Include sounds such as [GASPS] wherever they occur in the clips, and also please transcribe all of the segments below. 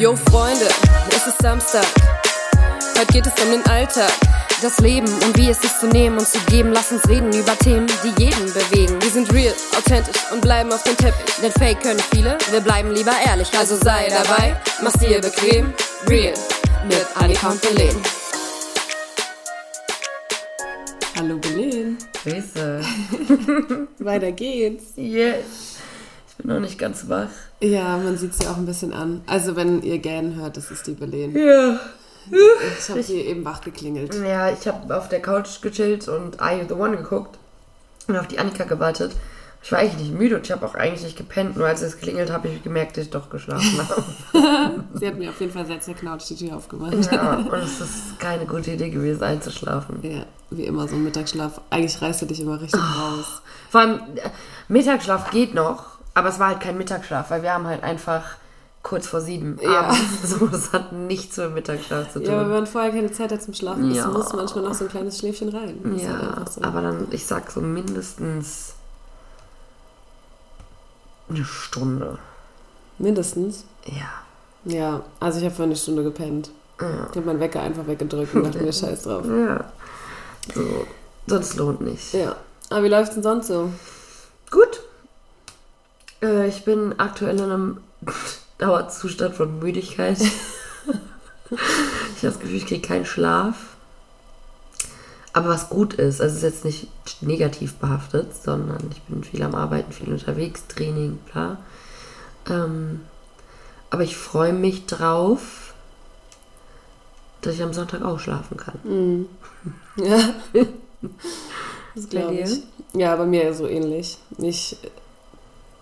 Yo Freunde, es ist Samstag. Heute geht es um den Alltag. Das Leben und wie es ist zu nehmen und zu geben. Lass uns reden über Themen, die jeden bewegen. Wir sind real, authentisch und bleiben auf dem Teppich. Denn Fake können viele, wir bleiben lieber ehrlich. Also sei dabei, mach's dir bequem. Real mit Annika und Belen. Hallo Belen. Grüße. [LAUGHS] Weiter geht's. Yes. Noch nicht ganz wach. Ja, man sieht sie auch ein bisschen an. Also wenn ihr gähnen hört, das ist die Belen. Ja. Ich habe sie eben wach geklingelt. Ja, ich habe auf der Couch gechillt und Are You the One geguckt und auf die Annika gewartet. Ich war eigentlich nicht müde und ich habe auch eigentlich nicht gepennt. Nur als es klingelt, habe ich gemerkt, dass ich doch geschlafen habe. [LAUGHS] Sie hat mir auf jeden Fall der Couch die Tür aufgemacht. ja, und es ist keine gute Idee gewesen, einzuschlafen. Ja, wie immer so ein Mittagsschlaf. Eigentlich reißt er dich immer richtig raus. Vor allem, äh, Mittagsschlaf geht noch, aber es war halt kein Mittagsschlaf, weil wir haben halt einfach kurz vor sieben Ja. abends. [LAUGHS] So, das hat nichts mit Mittagsschlaf zu tun. Ja, aber wenn man vorher keine Zeit hat zum Schlafen, Ja. muss manchmal noch so ein kleines Schläfchen rein. Das halt Ja, einfach so. aber dann, ich sag so mindestens eine Stunde. Mindestens. Ja. Ja, also ich habe vorhin eine Stunde gepennt. Ja. Ich habe meinen Wecker einfach weggedrückt und dachte mir, [LAUGHS] scheiß drauf. ja. So, sonst lohnt nicht. Ja. Aber wie läuft's denn sonst so? Gut. Äh, ich bin aktuell in einem [LAUGHS] Dauerzustand von Müdigkeit. [LAUGHS] ich habe das Gefühl, ich kriege keinen Schlaf. Aber was gut ist, also es ist jetzt nicht negativ behaftet, sondern ich bin viel am Arbeiten, viel unterwegs, Training, bla. Ähm, aber ich freue mich drauf, dass ich am Sonntag auch schlafen kann. Mhm. [LAUGHS] Ja. Das glaube ich. Ja, bei mir so ähnlich. Mich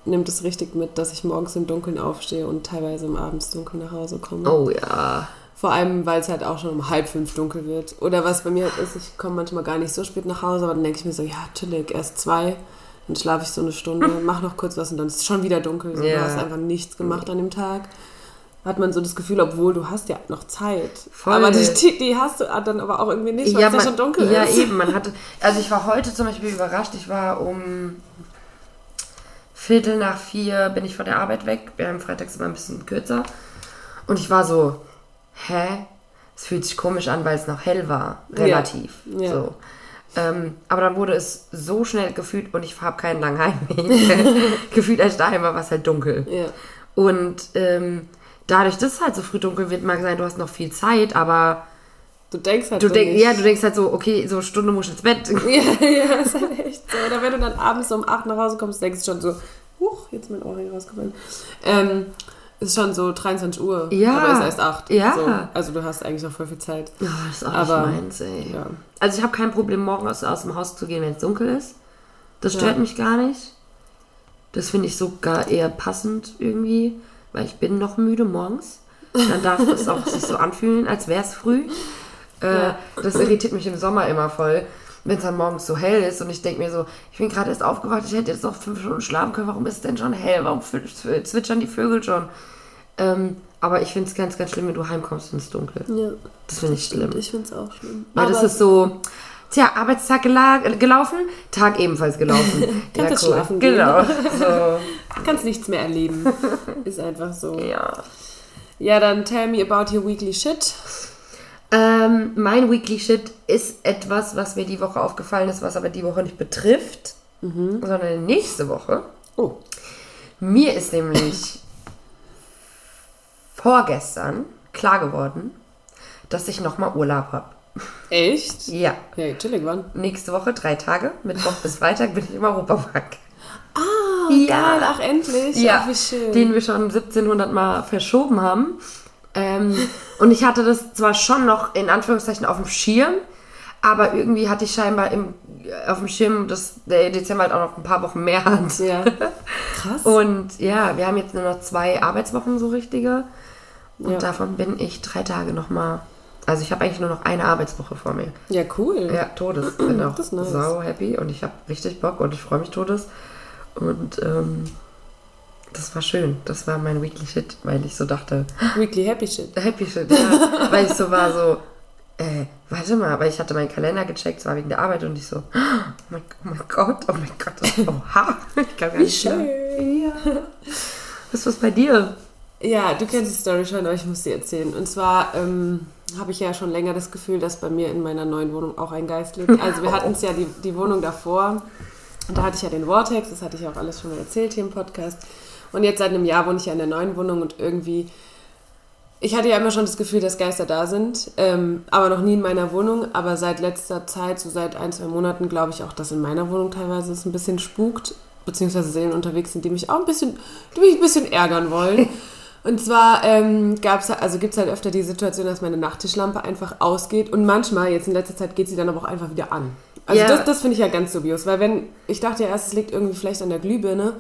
nimmt es richtig mit, dass ich morgens im Dunkeln aufstehe und teilweise im Abends dunkel nach Hause komme. Oh ja. Vor allem, weil es halt auch schon um halb fünf dunkel wird. Oder was bei mir halt ist, ich komme manchmal gar nicht so spät nach Hause, aber dann denke ich mir so, ja, chillig, erst zwei, dann schlafe ich so eine Stunde, [LAUGHS] mach noch kurz was und dann ist es schon wieder dunkel. So, Ja. Du hast einfach nichts gemacht an dem Tag. Hat man so das Gefühl, obwohl du hast ja noch Zeit. Voll. Aber die, die, hast du dann aber auch irgendwie nicht, weil es ja schon dunkel ja, ist. eben. Man hatte, also ich war heute zum Beispiel überrascht. Ich war um Viertel nach vier bin ich von der Arbeit weg. Wir haben freitags immer ein bisschen kürzer. Und ich war so, hä? Es fühlt sich komisch an, weil es noch hell war. Relativ. Ja. So. Ähm, aber dann wurde es so schnell gefühlt und ich habe keinen langen Heimweg. [LAUGHS] gefühlt, als ich daheim war, war es halt dunkel. Ja. Und ähm, dadurch, dass es halt so früh dunkel wird, mag sein, du hast noch viel Zeit, aber Du denkst halt Du so denk, nicht. ja, du denkst halt so, okay, so eine Stunde muss ich ins Bett. [LAUGHS] Ja, ja, ist halt echt so. Oder wenn du dann abends um 8 nach Hause kommst, denkst du schon so, huch, jetzt mein Ohrring rausgefallen. Ähm, ist schon so 23 Uhr. Ja. Aber ist erst 8. Ja. So. Also du hast eigentlich noch voll viel Zeit. Ja, das ist auch Aber- nicht meins, ey. Ja. Also ich habe kein Problem, morgens aus dem Haus zu gehen, wenn es dunkel ist. Das stört Ja. mich gar nicht. Das finde ich sogar eher passend irgendwie, weil ich bin noch müde morgens. Dann darf es auch sich so anfühlen, als wäre es früh. Äh. Das irritiert mich im Sommer immer voll, wenn es dann morgens so hell ist und ich denke mir so, ich bin gerade erst aufgewacht, ich hätte jetzt noch fünf Stunden schlafen können, warum ist es denn schon hell? Warum zwitschern die Vögel schon? Ähm, aber ich finde es ganz, ganz schlimm, wenn du heimkommst und es dunkel. Ja, Das finde ich schlimm. ich finde es auch schlimm. Weil das ist so, tja, Arbeitstag gela gelaufen, Tag ebenfalls gelaufen. [LAUGHS] Kannst jetzt schlafen gehen. Genau. [LAUGHS] So, kannst nichts mehr erleben. [LAUGHS] ist einfach so. ja. Ja, dann tell me about your weekly shit. Ähm, mein Weekly Shit ist etwas, was mir die Woche aufgefallen ist, was aber die Woche nicht betrifft, sondern nächste Woche. Oh. Mir ist nämlich [LAUGHS] vorgestern klar geworden, dass ich nochmal Urlaub habe. Echt? Ja. Ja, chillig, wann? Nächste Woche drei Tage, Mittwoch bis Freitag bin ich im Europapark. Ah, Ja. geil, ach endlich. Ja, Ach, wie schön. den wir schon 1700 Mal verschoben haben. Ähm, und ich hatte das zwar schon noch in Anführungszeichen auf dem Schirm, aber irgendwie hatte ich scheinbar im, auf dem Schirm, dass der Dezember halt auch noch ein paar Wochen mehr hat. ja. [LAUGHS] Krass. Und ja, wir haben jetzt nur noch zwei Arbeitswochen so richtige. Und Ja. davon bin ich drei Tage nochmal. Also ich habe eigentlich nur noch eine Arbeitswoche vor mir. ja, cool. Ja, Todes. Bin [CLEARS THROAT] auch nice. sau happy und ich habe richtig Bock und ich freue mich Todes. Und ähm, das war schön. Das war mein Weekly Shit, weil ich so dachte, [GASPS] Weekly Happy Shit. Happy Shit, ja. [LAUGHS] weil ich so war so, äh, warte mal, weil ich hatte meinen Kalender gecheckt, es war wegen der Arbeit und ich so, [GASPS] oh mein, oh mein Gott, oh mein Gott, das, oha. Ich kann gar Wie nicht schön. Ja. [LAUGHS] Was ist was bei dir? Ja, du kennst die Story schon, aber ich muss sie erzählen. Und zwar ähm, habe ich ja schon länger das Gefühl, dass bei mir in meiner neuen Wohnung auch ein Geist lebt. Also wir [LAUGHS] hatten es ja die, die Wohnung davor. Und da hatte ich ja den Vortex, das hatte ich auch alles schon mal erzählt hier im Podcast. Und jetzt seit einem Jahr wohne ich ja in der neuen Wohnung und irgendwie ich hatte ja immer schon das Gefühl, dass Geister da sind, ähm, aber noch nie in meiner Wohnung. Aber seit letzter Zeit, so seit ein, zwei Monaten, glaube ich auch, dass in meiner Wohnung teilweise es ein bisschen spukt, beziehungsweise Seelen unterwegs sind, die mich auch ein bisschen, die mich ein bisschen ärgern wollen. [LAUGHS] Und zwar ähm, gab's, also gibt es halt öfter die Situation, dass meine Nachttischlampe einfach ausgeht und manchmal, jetzt in letzter Zeit, geht sie dann aber auch einfach wieder an. Also Ja. das, das finde ich ja ganz dubios, weil wenn, ich dachte ja erst, es liegt irgendwie vielleicht an der Glühbirne,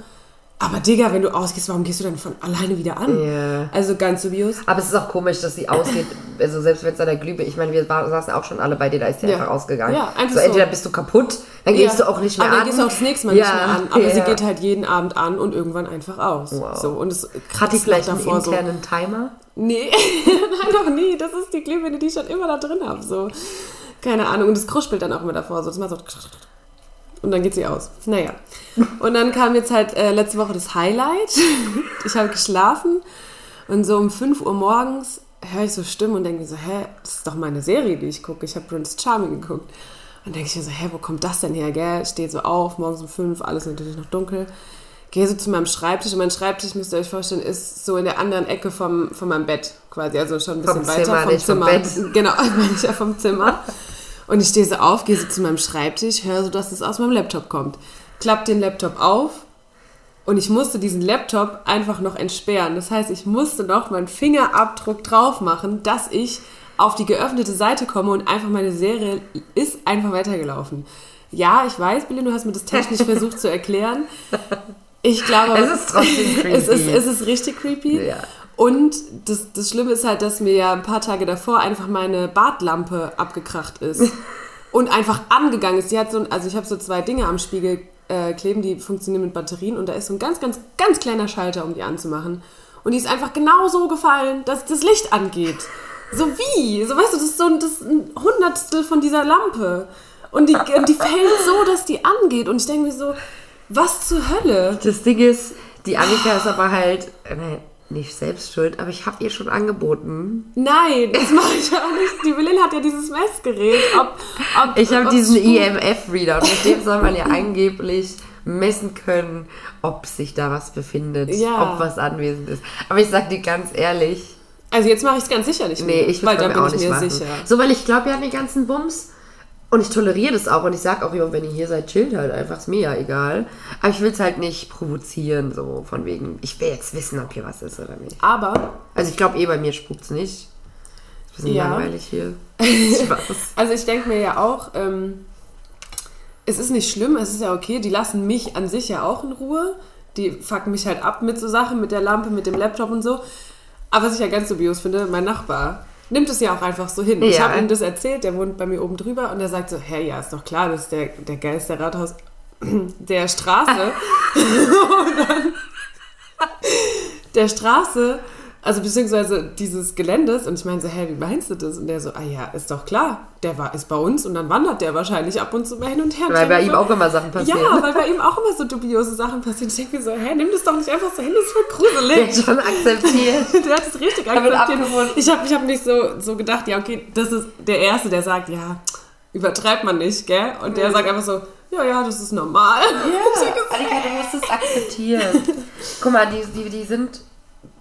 aber Digga, wenn du ausgehst, warum gehst du dann von alleine wieder an? Ja. Also ganz dubios. Aber es ist auch komisch, dass sie ausgeht, also selbst wenn es an der Glühbirne, ich meine, wir war, saßen auch schon alle bei dir, da ist die Ja. einfach ausgegangen. Ja, einfach so, so. entweder bist du kaputt, dann gehst Ja. du auch nicht mehr aber an. dann gehst du auch das nächste Mal Ja, nicht mehr an. Aber sie geht halt jeden Abend an und irgendwann einfach aus. Wow. So, und es Hat die vielleicht noch einen davor so. internen Timer? Nee, [LAUGHS] nein, noch nie. Das ist die Glühbirne, die ich schon immer da drin habe. So. Keine Ahnung. Und es kruspelt dann auch immer davor. So. Das macht so und dann geht sie aus. Naja. Und dann kam jetzt halt äh, letzte Woche das Highlight. [LAUGHS] Ich habe geschlafen und so um 5 Uhr morgens höre ich so Stimmen und denke mir so, hä, das ist doch meine Serie, die ich gucke. Ich habe Prince Charming geguckt. Und denke ich mir so, hä, wo kommt das denn her, gell? Steht so auf, morgens um 5, alles natürlich noch dunkel. Gehe so zu meinem Schreibtisch und mein Schreibtisch, müsst ihr euch vorstellen, ist so in der anderen Ecke vom, von meinem Bett quasi. Also schon ein bisschen Vom weiter Zimmer, vom nicht vom Zimmer. Bett. Genau, meine ich ja vom Zimmer. [LAUGHS] Und ich stehe so auf, gehe so zu meinem Schreibtisch, höre so, dass es aus meinem Laptop kommt. Klapp den Laptop auf und ich musste diesen Laptop einfach noch entsperren. Das heißt, ich musste noch meinen Fingerabdruck drauf machen, dass ich auf die geöffnete Seite komme und einfach meine Serie ist einfach weitergelaufen. Ja, ich weiß, Billy, du hast mir das technisch [LAUGHS] versucht zu erklären. Ich glaube, Es ist trotzdem creepy. [LAUGHS] es ist, es ist richtig creepy. Ja. Und das, das Schlimme ist halt, dass mir ja ein paar Tage davor einfach meine Badlampe abgekracht ist. [LAUGHS] und einfach angegangen ist. Die hat so ein, also ich habe so zwei Dinge am Spiegel äh, kleben, die funktionieren mit Batterien und da ist so ein ganz, ganz, ganz kleiner Schalter, um die anzumachen. Und die ist einfach genau so gefallen, dass das Licht angeht. So wie? So weißt du, das ist so ein, das ein Hundertstel von dieser Lampe. Und die, und die fällt so, dass die angeht. Und ich denke mir so, was zur Hölle? Das Ding ist, die Annika ist aber halt, äh, nee, nicht selbst schuld, aber ich habe ihr schon angeboten. Nein, das mache ich auch nicht. Die Belin hat ja dieses Messgerät. Ob, ob, Ich habe diesen. EMF-Reader und mit dem soll man ja [LAUGHS] angeblich messen können, ob sich da was befindet, Ja. ob was anwesend ist. Aber ich sag dir ganz ehrlich, Also jetzt mache ich es ganz sicher nicht mehr. nee, ich weil da bin ich mir machen. sicher. So, weil ich glaube ja an den ganzen Bums und ich toleriere das auch und ich sag auch, jo, wenn ihr hier seid, chillt halt einfach, ist mir ja egal. Aber ich will es halt nicht provozieren, so von wegen, ich will jetzt wissen, ob hier was ist oder nicht. Aber, Also ich glaube eh, bei mir spukt's nicht. Ist ein bisschen Ja. langweilig hier. [LAUGHS] Also ich denke mir ja auch, ähm, es ist nicht schlimm, es ist ja okay. Die lassen mich an sich ja auch in Ruhe. Die fucken mich halt ab mit so Sachen, mit der Lampe, mit dem Laptop und so. Aber was ich ja ganz dubios finde, mein Nachbar nimmt es ja auch einfach so hin. Ich Ja. habe ihm das erzählt, der wohnt bei mir oben drüber und der sagt so, hey, ja, ist doch klar, das ist der, der Geist der Rathaus [CLEARS THROAT] der Straße. [LAUGHS] [LAUGHS] und dann der Straße, also beziehungsweise dieses Geländes und ich meine so, hä, wie meinst du das? Und der so, ah ja, ist doch klar, der war, ist bei uns und dann wandert der wahrscheinlich ab und zu mal hin und her. Und Weil bei ihm so, auch immer Sachen passieren. ja, weil bei ihm auch immer so dubiose Sachen passieren. Ich denke mir so, hä, nimm das doch nicht einfach so hin, das ist voll Der gruselig. hat schon akzeptiert. [LAUGHS] Der hat es richtig Er akzeptiert. Ich habe ich hab nicht so, so gedacht, ja, okay, das ist der Erste, der sagt, ja, übertreibt man nicht, gell? Und der sagt einfach so, ja, ja, das ist normal. [LAUGHS] Annika, du musst es akzeptieren. Guck mal, die, die, die sind,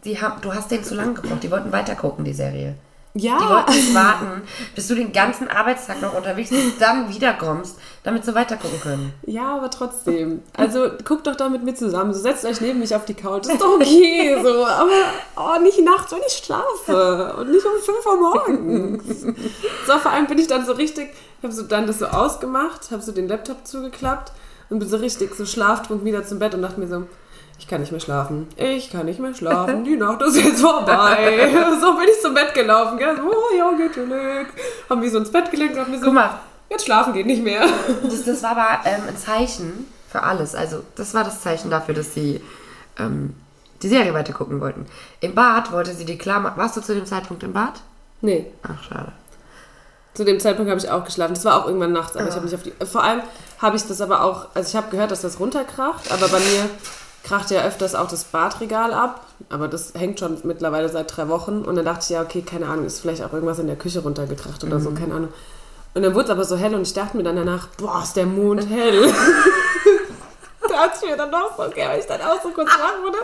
die haben, du hast denen zu lange gebraucht. Die wollten weiter gucken, die Serie. Die Ja, wollten nicht warten, bis du den ganzen Arbeitstag noch unterwegs bist, dann wiederkommst, damit sie weiter gucken können. ja, aber trotzdem. Also guckt doch da mit mir zusammen. So, setzt euch neben mich auf die Couch. Ist doch okay. [LAUGHS] So, aber oh, nicht nachts, wenn ich schlafe. Und nicht um 5 Uhr morgens. So, vor allem bin ich dann so richtig, habe so dann das so ausgemacht, habe so den Laptop zugeklappt und bin so richtig so schlaftrunken wieder zum Bett und dachte mir so, ich kann nicht mehr schlafen. Ich kann nicht mehr schlafen. Die Nacht ist jetzt vorbei. [LAUGHS] So bin ich zum Bett gelaufen. Gell? Oh ja, geht chillig. Haben mich so ins Bett gelegt und hab mir so, Guck mal, jetzt schlafen geht nicht mehr. das, das war aber ähm, ein Zeichen für alles. Also, das war das Zeichen dafür, dass sie ähm, die Serie weiter gucken wollten. Im Bad wollte sie die klar machen. Warst du zu dem Zeitpunkt im Bad? Nee, Ach, schade. Zu dem Zeitpunkt habe ich auch geschlafen. Das war auch irgendwann nachts, aber ich habe nicht auf die. Vor allem habe ich das aber auch, also ich habe gehört, dass das runterkracht, aber bei mir krachte ja öfters auch das Badregal ab, aber das hängt schon mittlerweile seit drei Wochen. Und dann dachte ich, ja, okay, keine Ahnung, ist vielleicht auch irgendwas in der Küche runtergekracht oder so, keine Ahnung. Und dann wurde es aber so hell und ich dachte mir dann danach, boah, ist der Mond hell. [LAUGHS] da dachte ich mir dann noch so, okay, weil ich dann auch so kurz wach wurde.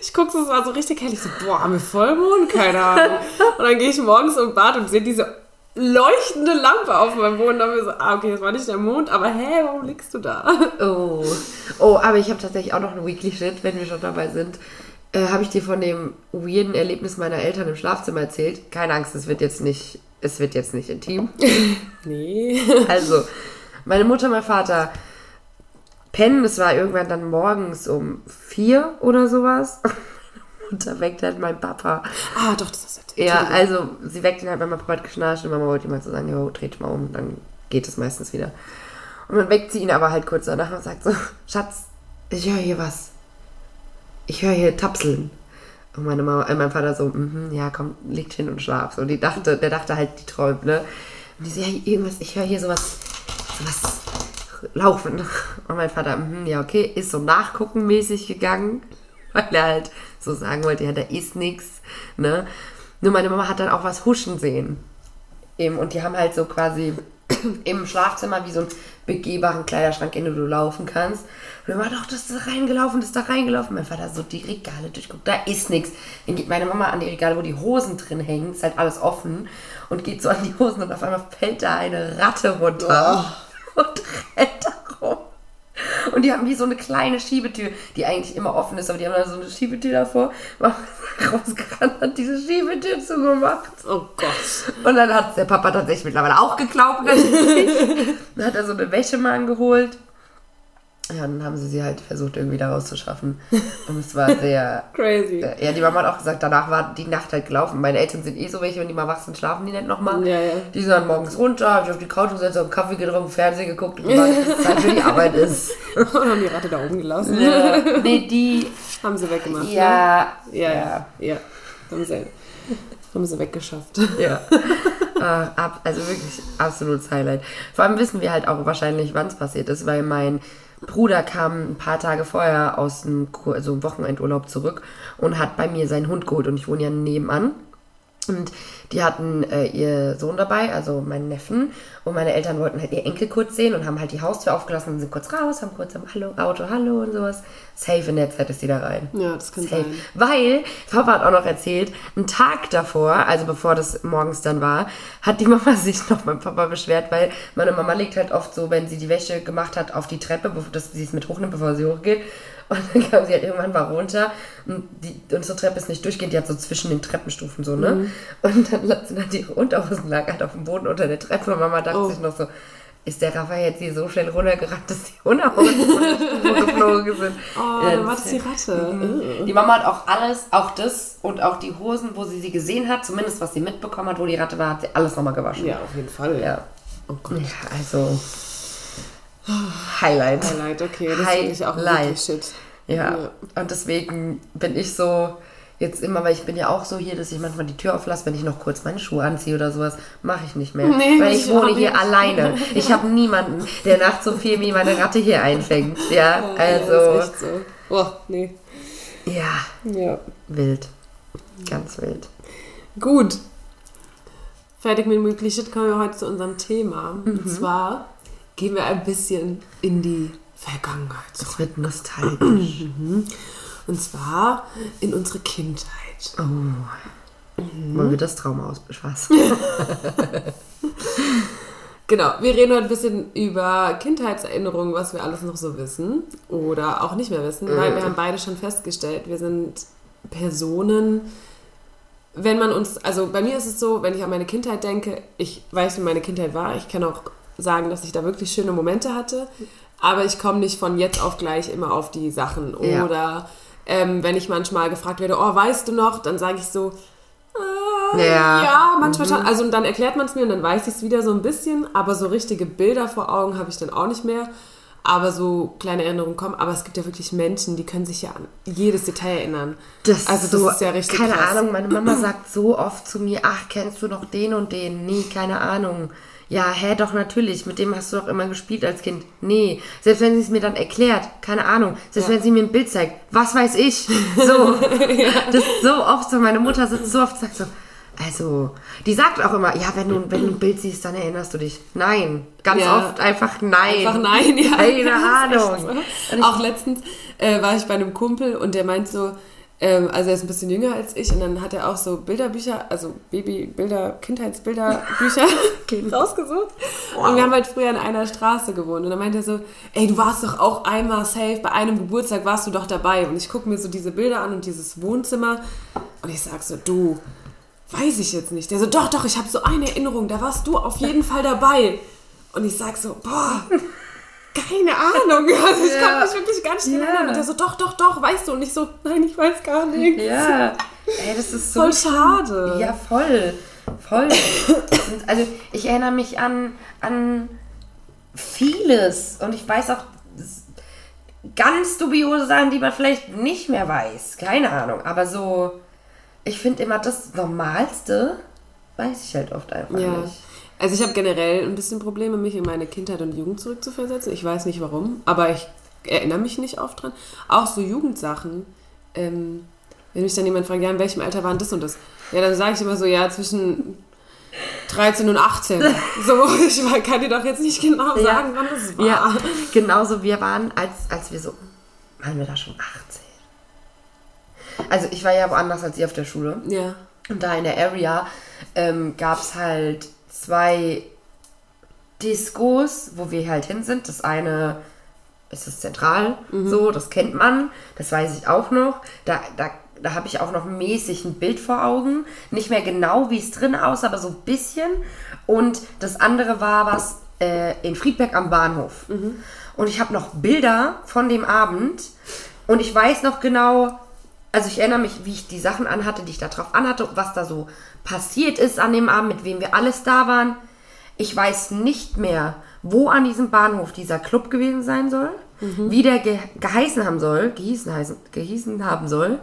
Ich gucke so, es war so richtig hell. Ich so, boah, haben wir Vollmond? Keine Ahnung. Und dann gehe ich morgens im Bad und sehe diese leuchtende Lampe auf meinem Boden. Und dann mir so, ah, okay, das war nicht der Mond, aber hä, warum liegst du da? Oh. Oh, aber ich habe tatsächlich auch noch einen Weekly Shit, wenn wir schon dabei sind. Äh, habe ich dir von dem weirden Erlebnis meiner Eltern im Schlafzimmer erzählt? Keine Angst, es wird jetzt nicht, es wird jetzt nicht intim. [LAUGHS] Nee. Also, meine Mutter, mein Vater pennen. Es war irgendwann dann morgens um vier oder sowas. Mutter weckt halt mein Papa. Ah, doch, das ist jetzt. Ja, also sie weckt ihn halt, wenn mein Papa hat geschnarcht und Mama wollte ihm halt so sagen, jo, dreht mal um, dann geht es meistens wieder. Und dann weckt sie ihn aber halt kurz danach und sagt so, Schatz, ich höre hier was. Ich höre hier Tapseln. Und meine Mama, äh, mein Vater so, mhm, ja, komm, liegt hin und schlaf. So, die dachte, der dachte halt, die träumt, ne? Und die so, ja, irgendwas, ich höre hier sowas, sowas laufen. Und mein Vater, mhm, ja, okay, ist so nachguckenmäßig gegangen, [LAUGHS] weil er halt so sagen wollte, ja, da ist nichts, ne? Nur meine Mama hat dann auch was huschen sehen. Eben, und die haben halt so quasi [CLEARS THROAT] im Schlafzimmer wie so einen begehbaren Kleiderschrank, in den du laufen kannst. Und dann war doch, das ist da reingelaufen, das ist da reingelaufen. Mein Vater so die Regale durchguckt, da ist nichts. Dann geht meine Mama an die Regale, wo die Hosen drin hängen, ist halt alles offen und geht so an die Hosen und auf einmal fällt da eine Ratte runter [LAUGHS] und rennt. Und die haben wie so eine kleine Schiebetür, die eigentlich immer offen ist, aber die haben da so eine Schiebetür davor. [LAUGHS] Rausgerannt, hat diese Schiebetür zugemacht. Oh Gott. Und dann hat der Papa tatsächlich mittlerweile auch geglaubt. natürlich. [LAUGHS] dann hat er so eine Wäschemann geholt. Ja, dann haben sie sie halt versucht, irgendwie da rauszuschaffen. Und es war [LAUGHS] sehr. Crazy. äh, Ja, die Mama hat auch gesagt, danach war die Nacht halt gelaufen. Meine Eltern sind eh so welche, wenn die mal wach sind, schlafen die nicht nochmal. Ja, ja. Die sind dann morgens runter, hab ich auf die Couch gesetzt, hab einen Kaffee getrunken, Fernsehen geguckt und gewartet, bis es Zeit für die Arbeit ist. [LAUGHS] Und haben die Ratte da oben gelassen. Ja. [LAUGHS] Nee, die. Haben sie weggemacht. Ja. Ne? Ja, ja. Ja. Haben sie, haben sie weggeschafft. Ja. ab, also wirklich absolutes Highlight. Vor allem wissen wir halt auch wahrscheinlich, wann es passiert ist, weil mein Bruder kam ein paar Tage vorher aus Kur- also Wochenendurlaub zurück und hat bei mir seinen Hund geholt und ich wohne ja nebenan. Und die hatten äh, ihr Sohn dabei, also meinen Neffen. Und meine Eltern wollten halt ihr Enkel kurz sehen und haben halt die Haustür aufgelassen und sind kurz raus, haben kurz am Hallo, Auto Hallo und sowas. Safe in der Zeit ist die da rein. Ja, das kann Safe. sein. Weil, Papa hat auch noch erzählt, einen Tag davor, also bevor das morgens dann war, hat die Mama [LAUGHS] sich noch beim Papa beschwert, weil meine Mama legt halt oft so, wenn sie die Wäsche gemacht hat, auf die Treppe, dass sie es mit hochnimmt, bevor sie hochgeht. Und dann kam sie halt irgendwann mal runter und die, unsere Treppe ist nicht durchgehend, die hat so zwischen den Treppenstufen so, ne? Und dann sind halt ihre Unterhosen lag halt auf dem Boden unter der Treppe und Mama dachte Oh. sich noch so, ist der Raphael jetzt hier so schnell runtergerannt, dass die Unterhosen geflogen sind? [LAUGHS] Oh, Ja, dann war das das die Ratte. Mhm. Die Mama hat auch alles, auch das und auch die Hosen, wo sie sie gesehen hat, zumindest was sie mitbekommen hat, wo die Ratte war, hat sie alles nochmal gewaschen. Ja, auf jeden Fall. Ja. Oh Gott. Ja, also. Highlight. Highlight, okay. Das finde ich auch Highlight. wirklich shit. Ja. Ja. Und deswegen bin ich so jetzt immer, weil ich bin ja auch so hier, dass ich manchmal die Tür auflasse, wenn ich noch kurz meine Schuhe anziehe oder sowas, mache ich nicht mehr. Nee, weil ich wohne hier nicht. alleine. Ich habe niemanden, der nachts um vier mir meine Ratte hier einfängt. Ja, Oh, das ist also. echt so. Oh, nee. Ja, Ja. wild. Ganz wild. Gut. Fertig mit dem Shit kommen wir heute zu unserem Thema. Mhm. Und zwar gehen wir ein bisschen in die Vergangenheit zurück. Es wird nostalgisch. [CLEARS THROAT] Und zwar in unsere Kindheit. Oh. Mhm. Wollen wir das Trauma aus Spaß? [LAUGHS] Genau, wir reden heute ein bisschen über Kindheitserinnerungen, was wir alles noch so wissen oder auch nicht mehr wissen, weil wir haben beide schon festgestellt, wir sind Personen, wenn man uns, also bei mir ist es so, wenn ich an meine Kindheit denke, ich weiß, wie meine Kindheit war, ich kann auch sagen, dass ich da wirklich schöne Momente hatte, aber ich komme nicht von jetzt auf gleich immer auf die Sachen Ja. oder ähm, wenn ich manchmal gefragt werde, oh, weißt du noch, dann sage ich so, Ja. ja, manchmal schon. Also und dann erklärt man es mir und dann weiß ich es wieder so ein bisschen, aber so richtige Bilder vor Augen habe ich dann auch nicht mehr. Aber so kleine Erinnerungen kommen. Aber es gibt ja wirklich Menschen, die können sich ja an jedes Detail erinnern. Das also das so, ist ja richtig Keine krass. Ahnung, meine Mama sagt so oft zu mir, ach, kennst du noch den und den? Nee, keine Ahnung. Ja, hä, doch natürlich. Mit dem hast du doch immer gespielt als Kind. Nee. Selbst wenn sie es mir dann erklärt, keine Ahnung. Selbst Ja. wenn sie mir ein Bild zeigt, was weiß ich. So. [LAUGHS] [LAUGHS] Das ist so oft so. Meine Mutter sitzt so oft und sagt so, also, die sagt auch immer, ja, wenn du, wenn du ein Bild siehst, dann erinnerst du dich. Nein. Ganz Ja. oft einfach nein. Einfach nein, ja. Keine [LAUGHS] Ahnung. so. Auch letztens äh, war ich bei einem Kumpel und der meint so, ähm, also er ist ein bisschen jünger als ich und dann hat er auch so Bilderbücher, also Babybilder, Kindheitsbilderbücher [LAUGHS] [LAUGHS] rausgesucht. Und wir haben halt früher in einer Straße gewohnt und dann meinte er so, ey, du warst doch auch einmal safe, bei einem Geburtstag warst du doch dabei. Und ich gucke mir so diese Bilder an und dieses Wohnzimmer und ich sag so, du, weiß ich jetzt nicht. Der so, doch, doch, ich habe so eine Erinnerung, da warst du auf jeden Fall dabei. Und ich sag so, boah, keine Ahnung. [LAUGHS] Also ich kann Ja. mich wirklich gar nicht Ja. erinnern. Und der so, doch, doch, doch, weißt du. Und ich so, nein, ich weiß gar nichts. Ja. Ey, das ist so Voll schade. Ja, voll. Voll. Und also ich erinnere mich an, an vieles. Und ich weiß auch ganz dubiose Sachen, die man vielleicht nicht mehr weiß. Keine Ahnung. Aber so, ich finde immer das Normalste, weiß ich halt oft einfach Ja. nicht. Also ich habe generell ein bisschen Probleme, mich in meine Kindheit und Jugend zurückzuversetzen. Ich weiß nicht warum, aber ich erinnere mich nicht oft dran. Auch so Jugendsachen. Ähm, wenn mich dann jemand fragt, ja, in welchem Alter waren das und das? Ja, dann sage ich immer so, ja, zwischen 13 und 18. [LAUGHS] So, ich kann dir doch jetzt nicht genau Ja. sagen, wann das war. Ja, genauso. Wir waren, als, als wir so, waren wir da schon 18? Also ich war ja woanders als ihr auf der Schule. Ja. Und da in der Area ähm, gab es halt zwei Discos, wo wir halt hin sind. Das eine ist das zentral, so, das kennt man, das weiß ich auch noch. Da, da, da habe ich auch noch mäßig ein Bild vor Augen. Nicht mehr genau, wie es drin aussah, aber so ein bisschen. Und das andere war was äh, in Friedberg am Bahnhof. Und ich habe noch Bilder von dem Abend. Und ich weiß noch genau, also ich erinnere mich, wie ich die Sachen anhatte, die ich da drauf anhatte, was da so passiert ist an dem Abend, mit wem wir alles da waren. Ich weiß nicht mehr, wo an diesem Bahnhof dieser Club gewesen sein soll, wie der ge geheißen haben soll, gehießen, heißen, gehießen haben soll,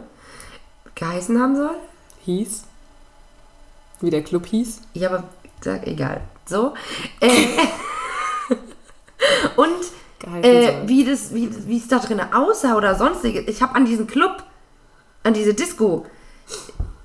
geheißen haben soll. Hieß. Wie der Club hieß. Ja, aber sag egal. So. Äh, [LAUGHS] und Geheißen äh, wie das, wie, wie es da drin aussah oder sonstiges. Ich habe an diesen Club, an diese Disco,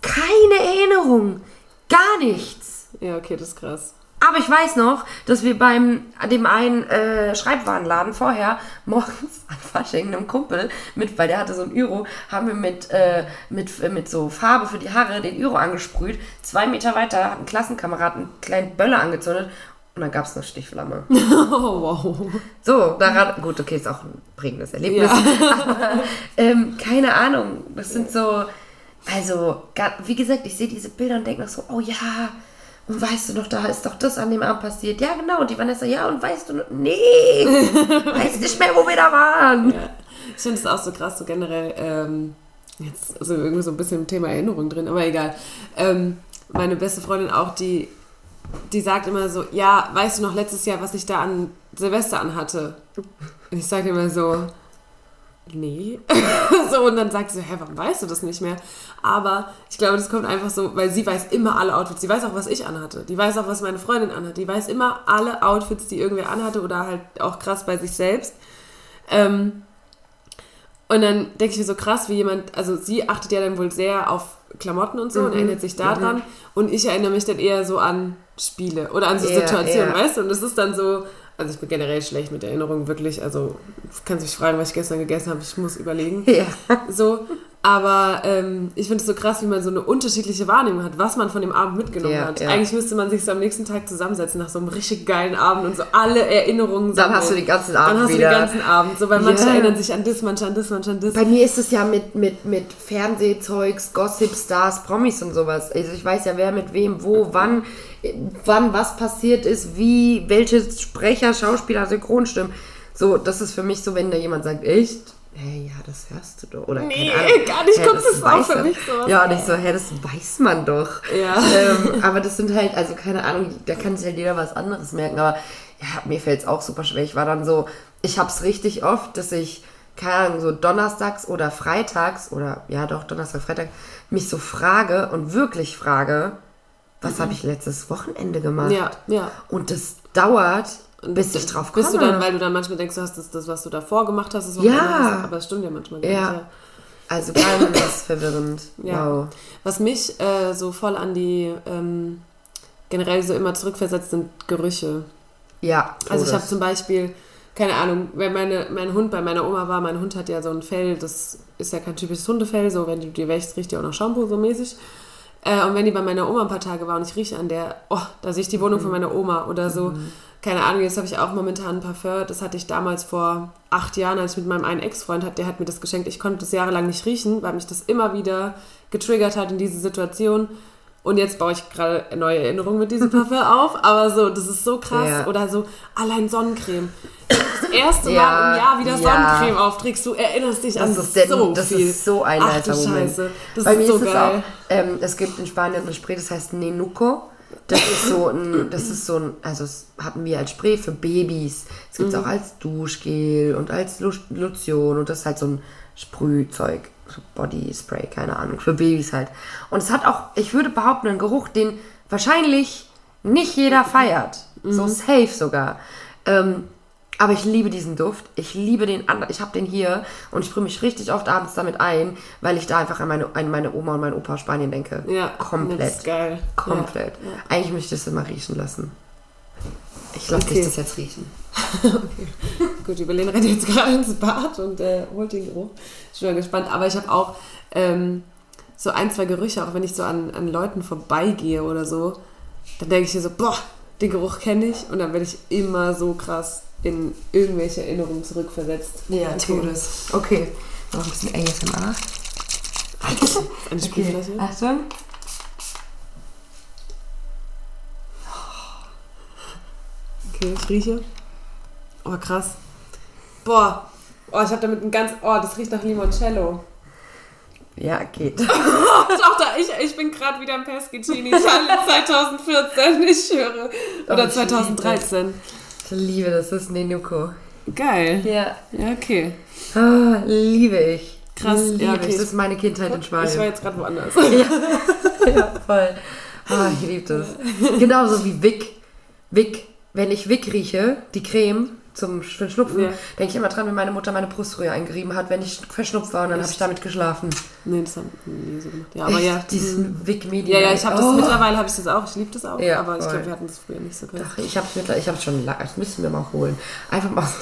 keine Erinnerung. Gar nichts. Ja, okay, das ist krass. Aber ich weiß noch, dass wir beim dem einen äh, Schreibwarenladen vorher morgens [LAUGHS] an Fasching einem Kumpel mit, weil der hatte so ein Euro, haben wir mit, äh, mit, mit so Farbe für die Haare den Euro angesprüht. Zwei Meter weiter hat ein Klassenkamerad einen kleinen Böller angezündet und dann gab es eine Stichflamme. [LAUGHS] Oh, wow. So, daran, gut, okay, ist auch ein prägendes Erlebnis. Aber, [LAUGHS] ähm, keine Ahnung, das sind so, also, wie gesagt, ich sehe diese Bilder und denke noch so, oh ja, und weißt du noch, da ist doch das an dem Abend passiert. Ja, genau, und die Vanessa, ja, und weißt du noch, nee, [LAUGHS] weiß nicht mehr, wo wir da waren. Ja. Ich finde es auch so krass, so generell, ähm, jetzt also irgendwie so ein bisschen im Thema Erinnerung drin, aber egal. Ähm, meine beste Freundin auch, die, die sagt immer so, ja, weißt du noch letztes Jahr, was ich da an Silvester anhatte? Und ich sage immer so, nee. [LAUGHS] so, und dann sagt sie so, hä, warum weißt du das nicht mehr? Aber ich glaube, das kommt einfach so, weil sie weiß immer alle Outfits. Sie weiß auch, was ich anhatte. Die weiß auch, was meine Freundin anhat. Die weiß immer alle Outfits, die irgendwer anhatte oder halt auch krass bei sich selbst. Ähm, und dann denke ich mir so krass, wie jemand, also sie achtet ja dann wohl sehr auf Klamotten und so und erinnert sich daran. Und ich erinnere mich dann eher so an Spiele oder an so Ja, Situationen, ja. weißt du? Und es ist dann so, also ich bin generell schlecht mit Erinnerungen, wirklich. Also du kannst mich fragen, was ich gestern gegessen habe, ich muss überlegen. [LAUGHS] Ja. So, aber ähm, ich finde es so krass, wie man so eine unterschiedliche Wahrnehmung hat, was man von dem Abend mitgenommen Ja, hat. ja. Eigentlich müsste man sich so am nächsten Tag zusammensetzen nach so einem richtig geilen Abend und so alle Erinnerungen Dann hast sammeln. du den ganzen Abend Dann hast wieder. du den ganzen Abend. So, weil manche Ja. erinnern sich an das, manche an das, manche an das. Bei mir ist es ja mit, mit, mit Fernsehzeugs, Gossip, Stars, Promis und sowas. Also ich weiß ja, wer mit wem, wo, wann, wann was passiert ist, wie, welche Sprecher, Schauspieler, Synchronstimmen. So, das ist für mich so, wenn da jemand sagt, echt? Hey, ja, das hörst du doch. Oder Nee, [LAUGHS] gar nicht, Hä, kommt das auch weiß für mich sowas. Ja, und ich so, hä, das weiß man doch. Ja. Ähm, [LAUGHS] aber das sind halt, also keine Ahnung, da kann sich halt jeder was anderes merken. Aber ja, mir fällt es auch super schwer. Ich war dann so, ich habe es richtig oft, dass ich, keine Ahnung, so donnerstags oder freitags oder ja doch, Donnerstag, Freitag, mich so frage und wirklich frage, was habe ich letztes Wochenende gemacht? Ja, ja. Und das dauert, bis ich drauf komme. Bist du dann, weil du dann manchmal denkst, du hast das, das was du davor gemacht hast, das Ja. Wochenende, aber es stimmt ja manchmal gar Ja. nicht. Ja. also gar nicht das ist verwirrend. Ja. Wow. Was mich äh, so voll an die ähm, generell so immer zurückversetzt, sind Gerüche. Ja, Also ich Todes. habe zum Beispiel, keine Ahnung, wenn meine, mein Hund bei meiner Oma war, mein Hund hat ja so ein Fell, das ist ja kein typisches Hundefell, so wenn du dir wäschst, riecht die auch nach Shampoo so mäßig. Äh, und wenn die bei meiner Oma ein paar Tage war und ich rieche an der, oh, da sehe ich die Wohnung von meiner Oma oder so. Keine Ahnung, jetzt habe ich auch momentan ein Parfum, das hatte ich damals vor acht Jahren, als ich mit meinem einen Ex-Freund hatte, der hat mir das geschenkt. Ich konnte das jahrelang nicht riechen, weil mich das immer wieder getriggert hat in diese Situation. Und jetzt baue ich gerade neue Erinnerungen mit diesem Parfum [LAUGHS] auf, aber so, das ist so krass. Ja. Oder so, allein Sonnencreme. Das erste Mal Ja, im Jahr wieder ja. Sonnencreme aufträgst, du erinnerst dich an Das ist, der, so das viel. ist so ein Ach du alter Moment. Scheiße, das Bei ist mir so ist es geil. auch, ähm, es gibt in Spanien ein Spray, das heißt Nenuco. Das ist so ein, das ist so ein, also das hatten wir als Spray für Babys. Es gibt es Mhm. auch als Duschgel und als Lotion und das ist halt so ein Sprühzeug, so Body Spray, keine Ahnung, für Babys halt. Und es hat auch, ich würde behaupten, einen Geruch, den wahrscheinlich nicht jeder feiert. Mhm. So safe sogar. Ähm, aber ich liebe diesen Duft. Ich liebe den anderen. Ich habe den hier und ich sprühe mich richtig oft abends damit ein, weil ich da einfach an meine, an meine Oma und meinen Opa Spanien denke. Ja, Komplett. Das ist geil. Komplett. Ja, ja. Eigentlich möchte ich das immer riechen lassen. Ich lasse Okay. dich das jetzt riechen. [LAUGHS] Gut, die Berlin rennt jetzt gerade ins Bad und äh, holt den Geruch. Ich bin mal gespannt. Aber ich habe auch ähm, so ein, zwei Gerüche, auch wenn ich so an, an Leuten vorbeigehe oder so, dann denke ich hier so, boah, den Geruch kenne ich. Und dann werde ich immer so krass in irgendwelche Erinnerungen zurückversetzt. Todes. Okay. Noch ein bisschen ASMR. [LAUGHS] Eine Spielfläche. Achtung. Okay, ich rieche. Oh, krass. Boah. Oh, ich habe damit ein ganz. Oh, das riecht nach Limoncello. Ja, geht. [LAUGHS] Doch, da, ich, ich bin gerade wieder im Pescicini. Schale 2014, ich schwöre. Oder Oh, ich 2013. Liebe das. Das ist Nenuco. Geil. Ja. Ja, okay. Ah, liebe ich. Krass, Liebe ja, okay. ich. Das ist meine Kindheit in Ich war Spanien. jetzt gerade woanders. [LAUGHS] Ja, voll. Ah, ich liebe das. Genauso wie Vic. Vic. Wenn ich Vic rieche, die Creme zum für den Schnupfen, Ja. denke ich immer dran, wenn meine Mutter meine Bruströhre eingerieben hat, wenn ich verschnupft war und dann habe ich damit geschlafen. Nee, das haben wir nie so gemacht. Ja, aber Echt? ja. Dieses Vic Medium. Ja, ja, ich habe das Oh. mittlerweile habe ich das auch. Ich liebe das auch. Ja, aber ich glaube, wir hatten das früher nicht so krass. Ach, ich habe es ich schon lange, das müssen wir mal holen. Einfach mal so.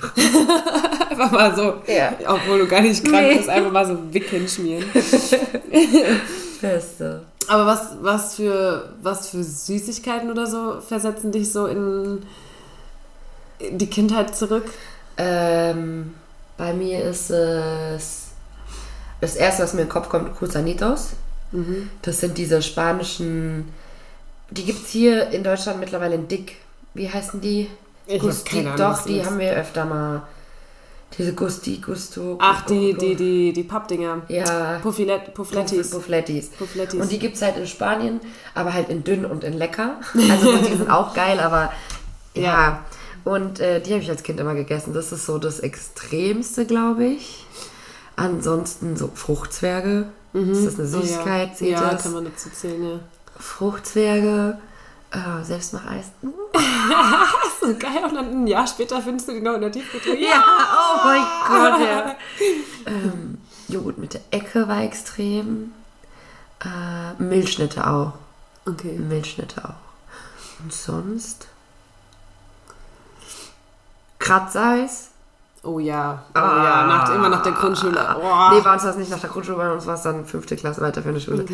[LAUGHS] Einfach mal so. Ja. Obwohl du gar nicht krank Nee. bist, einfach mal so Wickeln schmieren. [LAUGHS] [LAUGHS] Beste. Aber was, was, für, was für Süßigkeiten oder so versetzen dich so in die Kindheit zurück? Ähm, bei mir ist es das erste, was mir in den Kopf kommt, Cruzanitos. Mhm. Das sind diese spanischen. Die gibt es hier in Deutschland mittlerweile in Dick. Wie heißen die? Ich keine Ahnung, Doch, die meinst. haben wir öfter mal. Diese Gusti, Gusto. Ach, die, die, die, die Pappdinger. Ja. Puffilet, Pufflettis. Bufflettis. Pufflettis. Und die gibt es halt in Spanien, aber halt in dünn und in lecker. [LAUGHS] Also die sind auch geil, aber ja. Ja. Und äh, die habe ich als Kind immer gegessen. Das ist so das Extremste, glaube ich. Ansonsten so Fruchtzwerge. Ist das eine Oh Süßigkeit? ja. Seht ja, das? kann man dazu zählen, ja. Fruchtzwerge. Äh, Selbstmacheis. [LAUGHS] So geil, und dann ein Jahr später findest du die noch in der Tiefkühltruhe. Ja, oh mein Gott, ja. [LAUGHS] ähm, Joghurt mit der Ecke war extrem. Äh, Milchschnitte auch. Okay. Milchschnitte auch. Und sonst? Kratzeis? Oh ja. Oh ja, nach, immer nach der Grundschule. Oh. Ah. Nee, bei uns war es nicht nach der Grundschule, bei uns war es dann fünfte Klasse weiter für eine Schule.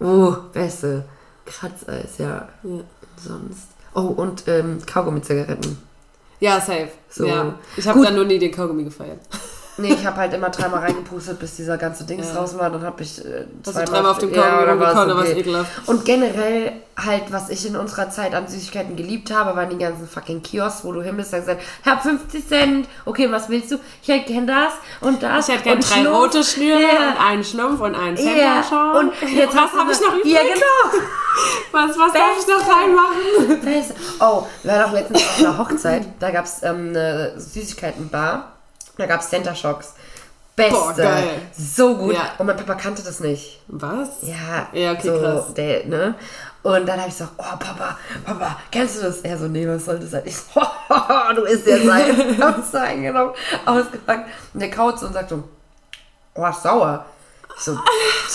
Oh, beste. Kratzeis, ja. Ja. Sonst? Oh, und ähm, Kaugummi-Zigaretten. Ja, safe. So. Ja. Ich habe dann nur nie den Kaugummi gefeiert. Nee, ich habe halt immer dreimal reingepustet, bis dieser ganze Dings Ja. raus war. Dann habe ich äh, du dreimal auf dem war's rumgekaut, dann war's okay. ekelhaft. Und generell halt, was ich in unserer Zeit an Süßigkeiten geliebt habe, waren die ganzen fucking Kiosks, wo du hin bist und sagst, ich hab 50 Cent. Okay, was willst du? Ich hätte gern das und das. Ich hätte gerne und drei Schlumpf. rote Schnüre Ja. und einen Schlumpf und einen Ja, Center und jetzt was habe ich noch übrig? Ja, genau. [LAUGHS] Was, was darf ich noch reinmachen? Beste. Oh, wir waren auch letztens auf einer Hochzeit. Da gab es ähm, eine Süßigkeitenbar. Da gab es Center Shocks. Beste. Boah, geil. So gut. Ja. Und mein Papa kannte das nicht. Was? Ja, Ja, okay, so, krass. Der, ne? Und dann habe ich so, oh Papa, Papa, kennst du das? Er so, nee, was soll das sein? Ich so, [LAUGHS] du isst jetzt ein. [LAUGHS] Hab es so eingenommen, ausgepackt. Und der kaut so und sagt so, oh, sauer. Ich so,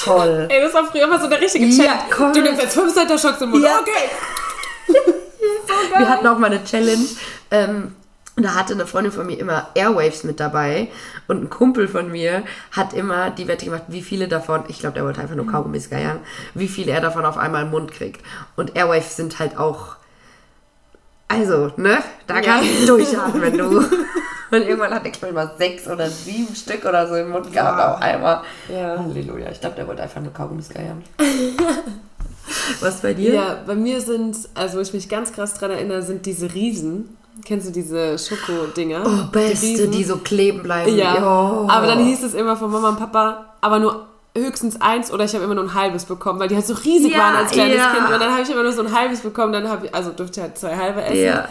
toll. [LAUGHS] Ey, das war früher immer so der richtige Chat. Ja, komm. du nimmst jetzt 5 Cent Schocks im Mund. Ja. Okay. Wir hatten auch mal eine Challenge. Ähm, da hatte eine Freundin von mir immer Airwaves mit dabei und ein Kumpel von mir hat immer die Wette gemacht, wie viele davon, ich glaube, der wollte einfach nur Kaugummis geiern, wie viele er davon auf einmal im Mund kriegt. Und Airwaves sind halt auch, also, ne, da Ja. kannst du durchatmen, wenn du. [LAUGHS] Und irgendwann hat glaube ich, mal sechs oder sieben Stück oder so im Mund gehabt auf einmal. Ja. Halleluja, ich glaube, der wollte einfach nur Kaugummis geiern. [LAUGHS] Was bei dir? Ja, bei mir sind, also wo ich mich ganz krass dran erinnere, sind diese Riesen. Kennst du diese Schokodinger? Oh, beste, Riesen. die so kleben bleiben. Ja. Oh. Aber dann hieß es immer von Mama und Papa, aber nur höchstens eins oder ich habe immer nur ein halbes bekommen, weil die halt so riesig Ja, waren als kleines ja. Kind. Und dann habe ich immer nur so ein halbes bekommen, dann habe ich, also durfte ich halt zwei halbe essen. Ja.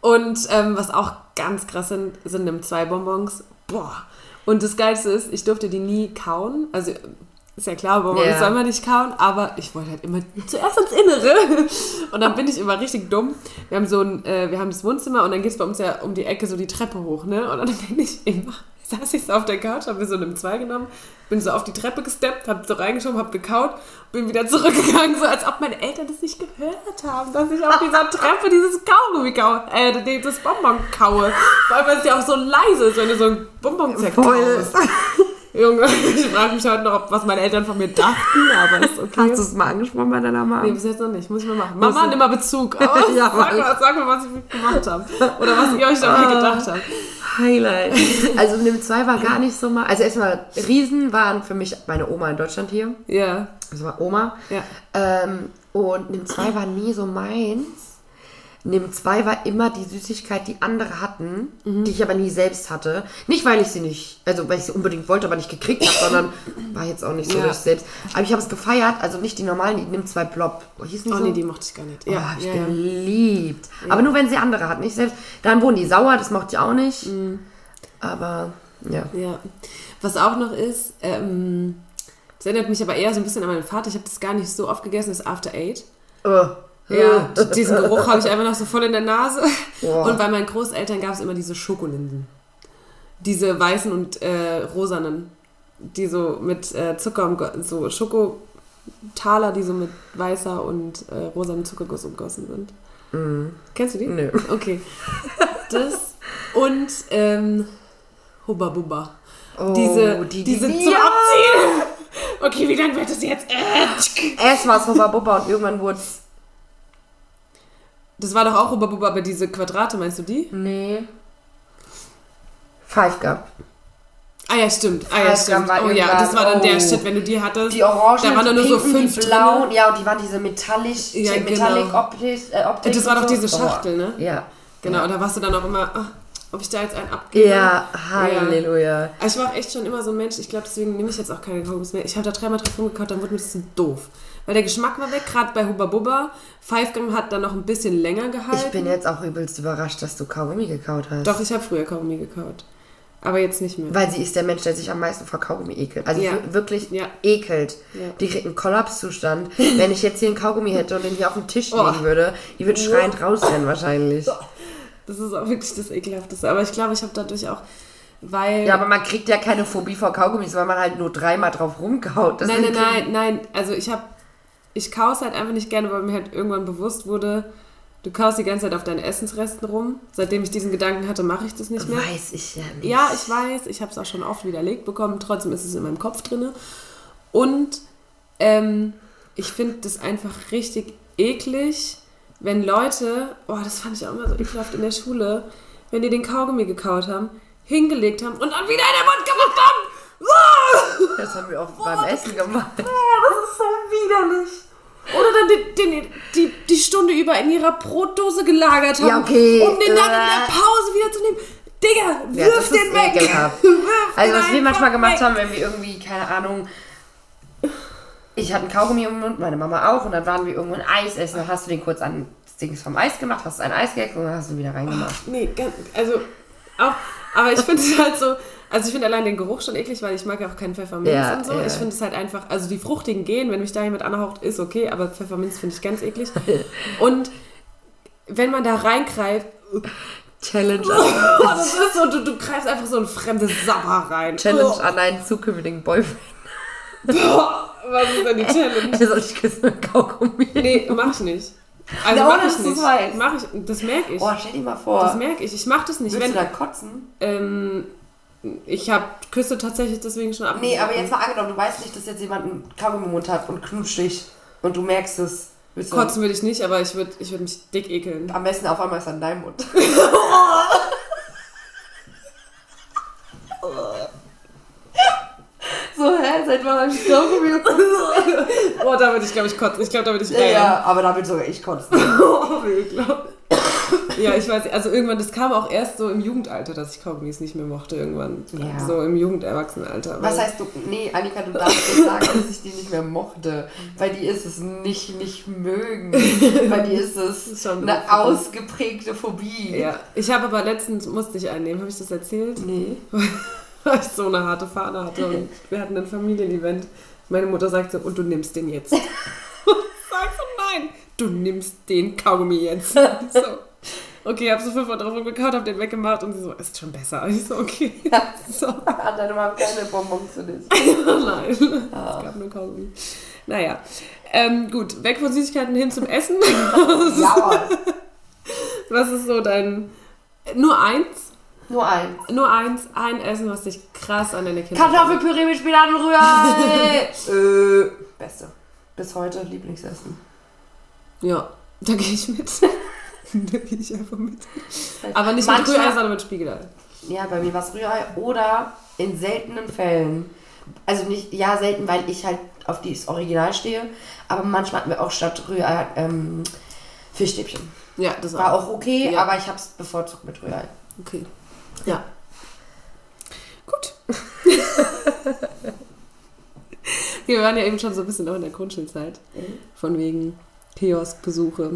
Und ähm, was auch ganz krass sind, sind nimm zwei Bonbons. Boah. Und das Geilste ist, ich durfte die nie kauen. Also ist ja klar, Bonbons Ja. soll man nicht kauen, aber ich wollte halt immer zuerst ins Innere. [LAUGHS] Und dann bin ich immer richtig dumm. Wir haben so ein, äh, wir haben das Wohnzimmer und dann geht es bei uns ja um die Ecke so die Treppe hoch, ne? Und dann [LAUGHS] bin ich immer, saß ich so auf der Couch, habe mir so nimm zwei genommen, bin so auf die Treppe gesteppt, hab so reingeschoben, hab gekaut, bin wieder [LAUGHS] zurückgegangen, so als ob meine Eltern das nicht gehört haben, dass ich auf dieser Treppe dieses Kaugummi kaue, äh, dieses Bonbon kaue. Vor allem, weil es ja auch so leise ist, wenn du so ein Bonbon zerkaust. Junge, [LAUGHS] ich frage mich heute noch, was meine Eltern von mir dachten, aber ist okay. Hast du es mal angesprochen bei deiner Mama? Nee, bis jetzt noch nicht. Muss ich mal machen. Mama, Also- nimm mal Bezug. Oh, [LAUGHS] Ja, sag, mal, sag mal, was ich gemacht habe. Oder was ihr euch dabei Ah. gedacht habt. Highlight. Also Nimm 2 war gar nicht so mal. Also erstmal, Riesen waren für mich meine Oma in Deutschland hier. Ja, Das war Oma. ja. Ähm, und Nimm 2 war nie so meins. Nimm 2 war immer die Süßigkeit, die andere hatten, die ich aber nie selbst hatte. Nicht, weil ich sie nicht, also weil ich sie unbedingt wollte, aber nicht gekriegt habe, sondern [COUGHS] war jetzt auch nicht so Ja. ich selbst. Aber ich habe es gefeiert, also nicht die normalen, die Nimm 2 Blob. Die Oh so? nee, die mochte ich gar nicht. Ja, Ja, oh, hab ich ja, ja. geliebt. Aber nur wenn sie andere hatten. Ich selbst. Dann wurden die sauer, das mochte ich auch nicht. Mhm. Aber ja. ja. Was auch noch ist, ähm, das erinnert mich aber eher so ein bisschen an meinen Vater. Ich habe das gar nicht so oft gegessen, das After Eight. Oh. Ja, diesen Geruch habe ich einfach noch so voll in der Nase. Boah. Und bei meinen Großeltern gab es immer diese Schokolinsen. Diese weißen und äh, rosanen. Die so mit äh, Zucker, umgo- so Schokotaler, die so mit weißer und äh, rosanem Zuckerguss umgossen sind. Kennst du die? Mhm. Nö. Okay. Das und ähm, Hubba Bubba. Oh, diese, die- diese die- zum ja! Abziehen. [LAUGHS] Okay, wie lange wird es jetzt? Äh, Erst war es Hubba Bubba und irgendwann wurde es. Das war doch auch Hubba Bubba, aber diese Quadrate, meinst du die? Nee. Five Gum. Ah ja, stimmt. Ah ja, stimmt. Oh ja, das war dann der oh. Shit, wenn du die hattest. Die Orangen, da waren dann die nur so fünf die blauen. drin. Ja, und die waren diese metallisch, Ja, die Metallic genau. Optik, äh, Optik Das war doch so. diese Schachtel, ne? Ja. Genau, und da warst du dann auch immer, ah, ob ich da jetzt einen abgebe. Ja, Halleluja. Also ich war auch echt schon immer so ein Mensch, ich glaube, deswegen nehme ich jetzt auch keine Kaugummis mehr. Ich habe da dreimal drauf rumgekaut, dann wurde mir das so doof. Weil der Geschmack war weg, gerade bei Hubba Bubba. Five Gum hat dann noch ein bisschen länger gehalten. Ich bin jetzt auch übelst überrascht, dass du Kaugummi gekaut hast. Doch, ich habe früher Kaugummi gekaut. Aber jetzt nicht mehr. Weil sie ist der Mensch, der sich am meisten vor Kaugummi ekelt. Also Ja. wir- wirklich Ja. ekelt. Ja. Die kriegt einen Kollapszustand. Wenn ich jetzt hier einen Kaugummi hätte und den hier auf dem Tisch Oh. legen würde, die würde schreiend rausrennen wahrscheinlich. [LAUGHS] Das ist auch wirklich das Ekelhafteste. Aber ich glaube, ich habe dadurch auch, weil... Ja, aber man kriegt ja keine Phobie vor Kaugummis, weil man halt nur dreimal drauf rumkaut. Das Nein, nein, nein, nein. Also ich habe, ich kaus halt einfach nicht gerne, weil mir halt irgendwann bewusst wurde, du kaust die ganze Zeit auf deinen Essensresten rum. Seitdem ich diesen Gedanken hatte, mache ich das nicht mehr. Weiß ich ja nicht. Ja, ich weiß, ich habe es auch schon oft widerlegt bekommen, trotzdem ist es in meinem Kopf drinne. Und ähm, ich finde das einfach richtig eklig, wenn Leute, oh, das fand ich auch immer so ekelhaft in der Schule, wenn die den Kaugummi gekaut haben, hingelegt haben und dann wieder in den Mund gemacht haben. Ah! Das haben wir auch beim Essen gemacht. Oh, das ist so widerlich. Oder dann den, den, die, die Stunde über in ihrer Brotdose gelagert haben, Ja, okay. um den dann in der Äh. Pause wieder zu nehmen. Digga, Ja, wirf ist den weg. [LAUGHS] Wirf Also was wir manchmal gemacht weg. haben, wenn wir irgendwie, keine Ahnung, ich hatte einen Kaugummi im Mund, meine Mama auch, und dann waren wir irgendwo ein Eis essen, dann hast du den kurz an das Ding vom Eis gemacht, hast ein Eis gegessen und dann hast du ihn wieder reingemacht. Nee, ganz, also auch, aber ich finde es [LAUGHS] halt so, Also ich finde allein den Geruch schon eklig, weil ich mag ja auch keinen Pfefferminz Ja, und so. ja. Ich finde es halt einfach, also die fruchtigen gehen, wenn mich da jemand anhaucht, ist okay, aber Pfefferminz finde ich ganz eklig. [LAUGHS] Und wenn man da reingreift, Challenge, [LAUGHS] oh, das ist so, du, du greifst einfach so ein fremdes Sabber rein. Challenge Oh, an einen zukünftigen Boyfriend. boah, was ist denn die [LAUGHS] Challenge? Soll dich küssen mit Kaugummi. Nee, mach ich nicht. Also Ja, mach ich nicht. Mach ich, das merke ich. Oh, stell dir mal vor. Das merke ich. Ich mache das nicht. Willst Wenn, du da kotzen? ähm, ich habe Küsse tatsächlich deswegen schon ab. Nee, aber jetzt mal angenommen, du weißt nicht, dass jetzt jemand einen Kaugummi im Mund hat und knutscht dich und du merkst es. Willst Kotzen würde ich nicht, aber ich würde ich würd mich dick ekeln. am besten auf einmal ist in deinem Mund. [LAUGHS] so, hä? Seit wann hab ich Kaugummi? Boah, da würde ich, glaube ich, kotzen. Ich glaube, da würde ich Ja, rein. ja, aber da will sogar ich kotzen. [LAUGHS] Oh, wie ekelhaft. [LAUGHS] Ja, ich weiß, also irgendwann, das kam auch erst so im Jugendalter, dass ich Kaugummis nicht mehr mochte, irgendwann. Ja. So im Jugenderwachsenenalter. Was heißt du? Nee, Annika, du darfst nicht sagen, dass ich die nicht mehr mochte. Bei dir ist es nicht nicht mögen. Bei dir ist es [LAUGHS] schon eine so. ausgeprägte Phobie. Ja, ich habe aber letztens, musste ich einnehmen, habe ich das erzählt? Nee. [LAUGHS] Weil ich so eine harte Fahne hatte und wir hatten ein Familienevent. Meine Mutter sagte, und du nimmst den jetzt. Sag so, nein, du nimmst den Kaugummi jetzt. So. Okay, hab so 500 Euro gekauft, hab den weggemacht und sie so, ist schon besser. Ich so, okay. [LAUGHS] So, Hat deine Mama keine Bonbons für dich? [LAUGHS] nein. Es gab nur Kaugummi. Naja, ähm, gut, weg von Süßigkeiten hin zum Essen. [LAUGHS] Ja, Was ist so dein, nur eins? nur eins. Nur eins, ein Essen, was dich krass an deine Kinder Kartoffelpüree mit Spinat und Rührei. äh, beste. Bis heute Lieblingsessen. Ja, da gehe ich mit. [LAUGHS] da gehe ich einfach mit. Aber nicht mit Manchmal- Rührei, sondern mit Spiegelei. Ja, bei mir war es Rührei oder in seltenen Fällen. Also nicht, ja, selten, weil ich halt auf dieses Original stehe. Aber manchmal hatten wir auch statt Rührei ähm, Fischstäbchen. Ja, das War auch. auch okay, Ja. aber ich habe es bevorzugt mit Rührei. Okay. Ja. Gut. [LAUGHS] wir waren ja eben schon so ein bisschen noch in der Grundschulzeit. Von wegen Kioskbesuche.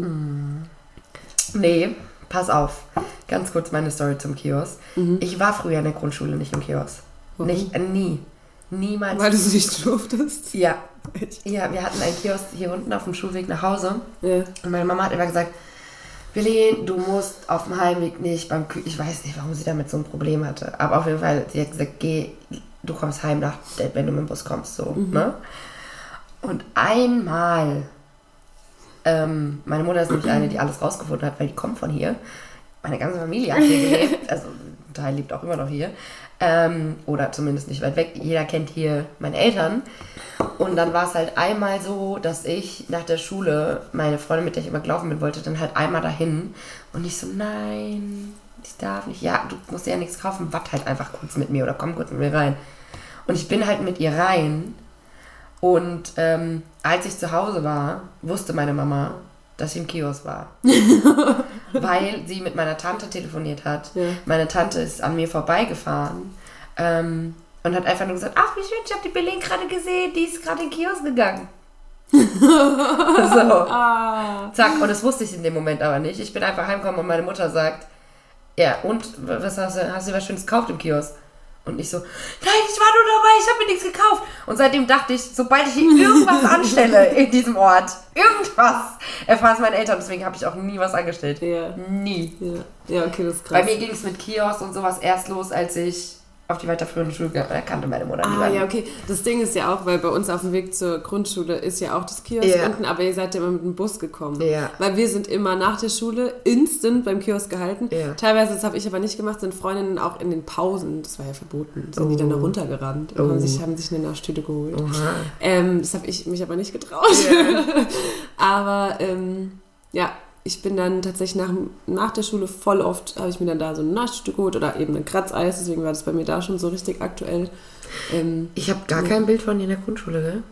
Nee, pass auf. Ganz kurz meine Story zum Kiosk. Ich war früher in der Grundschule nicht im Kiosk. Warum? Nicht, äh, nie. Niemals. Weil du es nicht durftest. ja. Echt? Ja, wir hatten einen Kiosk hier unten auf dem Schulweg nach Hause. Ja. Und meine Mama hat immer gesagt, Willi, du musst auf dem Heimweg nicht beim Kü Ich weiß nicht, warum sie damit so ein Problem hatte. Aber auf jeden Fall, sie hat gesagt, geh, du kommst heim, nach, wenn du mit dem Bus kommst. So, ne? Und einmal, ähm, meine Mutter ist nämlich eine, die alles rausgefunden hat, weil die kommt von hier. Meine ganze Familie hat hier gelebt. [LAUGHS] Also ein Teil lebt auch immer noch hier. Ähm, oder zumindest nicht weit weg. Jeder kennt hier meine Eltern. Und dann war es halt einmal so, dass ich nach der Schule, meine Freundin, mit der ich immer gelaufen bin, wollte dann halt einmal dahin. Und ich so, nein, ich darf nicht. Ja, du musst dir ja nichts kaufen, watt halt einfach kurz mit mir oder komm kurz mit mir rein. Und ich bin halt mit ihr rein. Und ähm, als ich zu Hause war, wusste meine Mama, dass ich im Kiosk war. [LAUGHS] weil sie mit meiner Tante telefoniert hat. Ja. Meine Tante ist an mir vorbeigefahren ähm, und hat einfach nur gesagt, ach wie schön, ich habe die Berlin gerade gesehen, die ist gerade in den Kiosk gegangen. [LAUGHS] so, Ah. zack, und das wusste ich in dem Moment aber nicht. Ich bin einfach heimgekommen und meine Mutter sagt, ja, und, was hast du, hast du was Schönes gekauft im Kiosk? Und ich so, nein, ich war nur dabei, ich habe mir nichts gekauft. Und seitdem dachte ich, sobald ich irgendwas [LAUGHS] anstelle in diesem Ort, irgendwas, erfahren es meine Eltern. Deswegen habe ich auch nie was angestellt. Ja. Nie. ja. Ja, okay, das ist krass. Bei mir ging es mit Kiosk und sowas erst los, als ich auf die weiterführende Schule kannte meine Mutter Ah, ja, okay. Das Ding ist ja auch, weil bei uns auf dem Weg zur Grundschule ist ja auch das Kiosk Ja. unten, aber ihr seid ja immer mit dem Bus gekommen. Ja. Weil wir sind immer nach der Schule instant beim Kiosk gehalten. Ja. Teilweise, das habe ich aber nicht gemacht, sind Freundinnen auch in den Pausen, das war ja verboten, sind die dann da runtergerannt und Oh. haben, sich, haben sich eine Naschtüte geholt. Ähm, das habe ich mich aber nicht getraut. [LAUGHS] aber ähm, ja, ich bin dann tatsächlich nach, nach der Schule voll oft, habe ich mir dann da so ein Naschstück geholt oder eben ein Kratzeis, deswegen war das bei mir da schon so richtig aktuell. Ähm, Ich habe gar kein Bild von dir in der Grundschule, gell?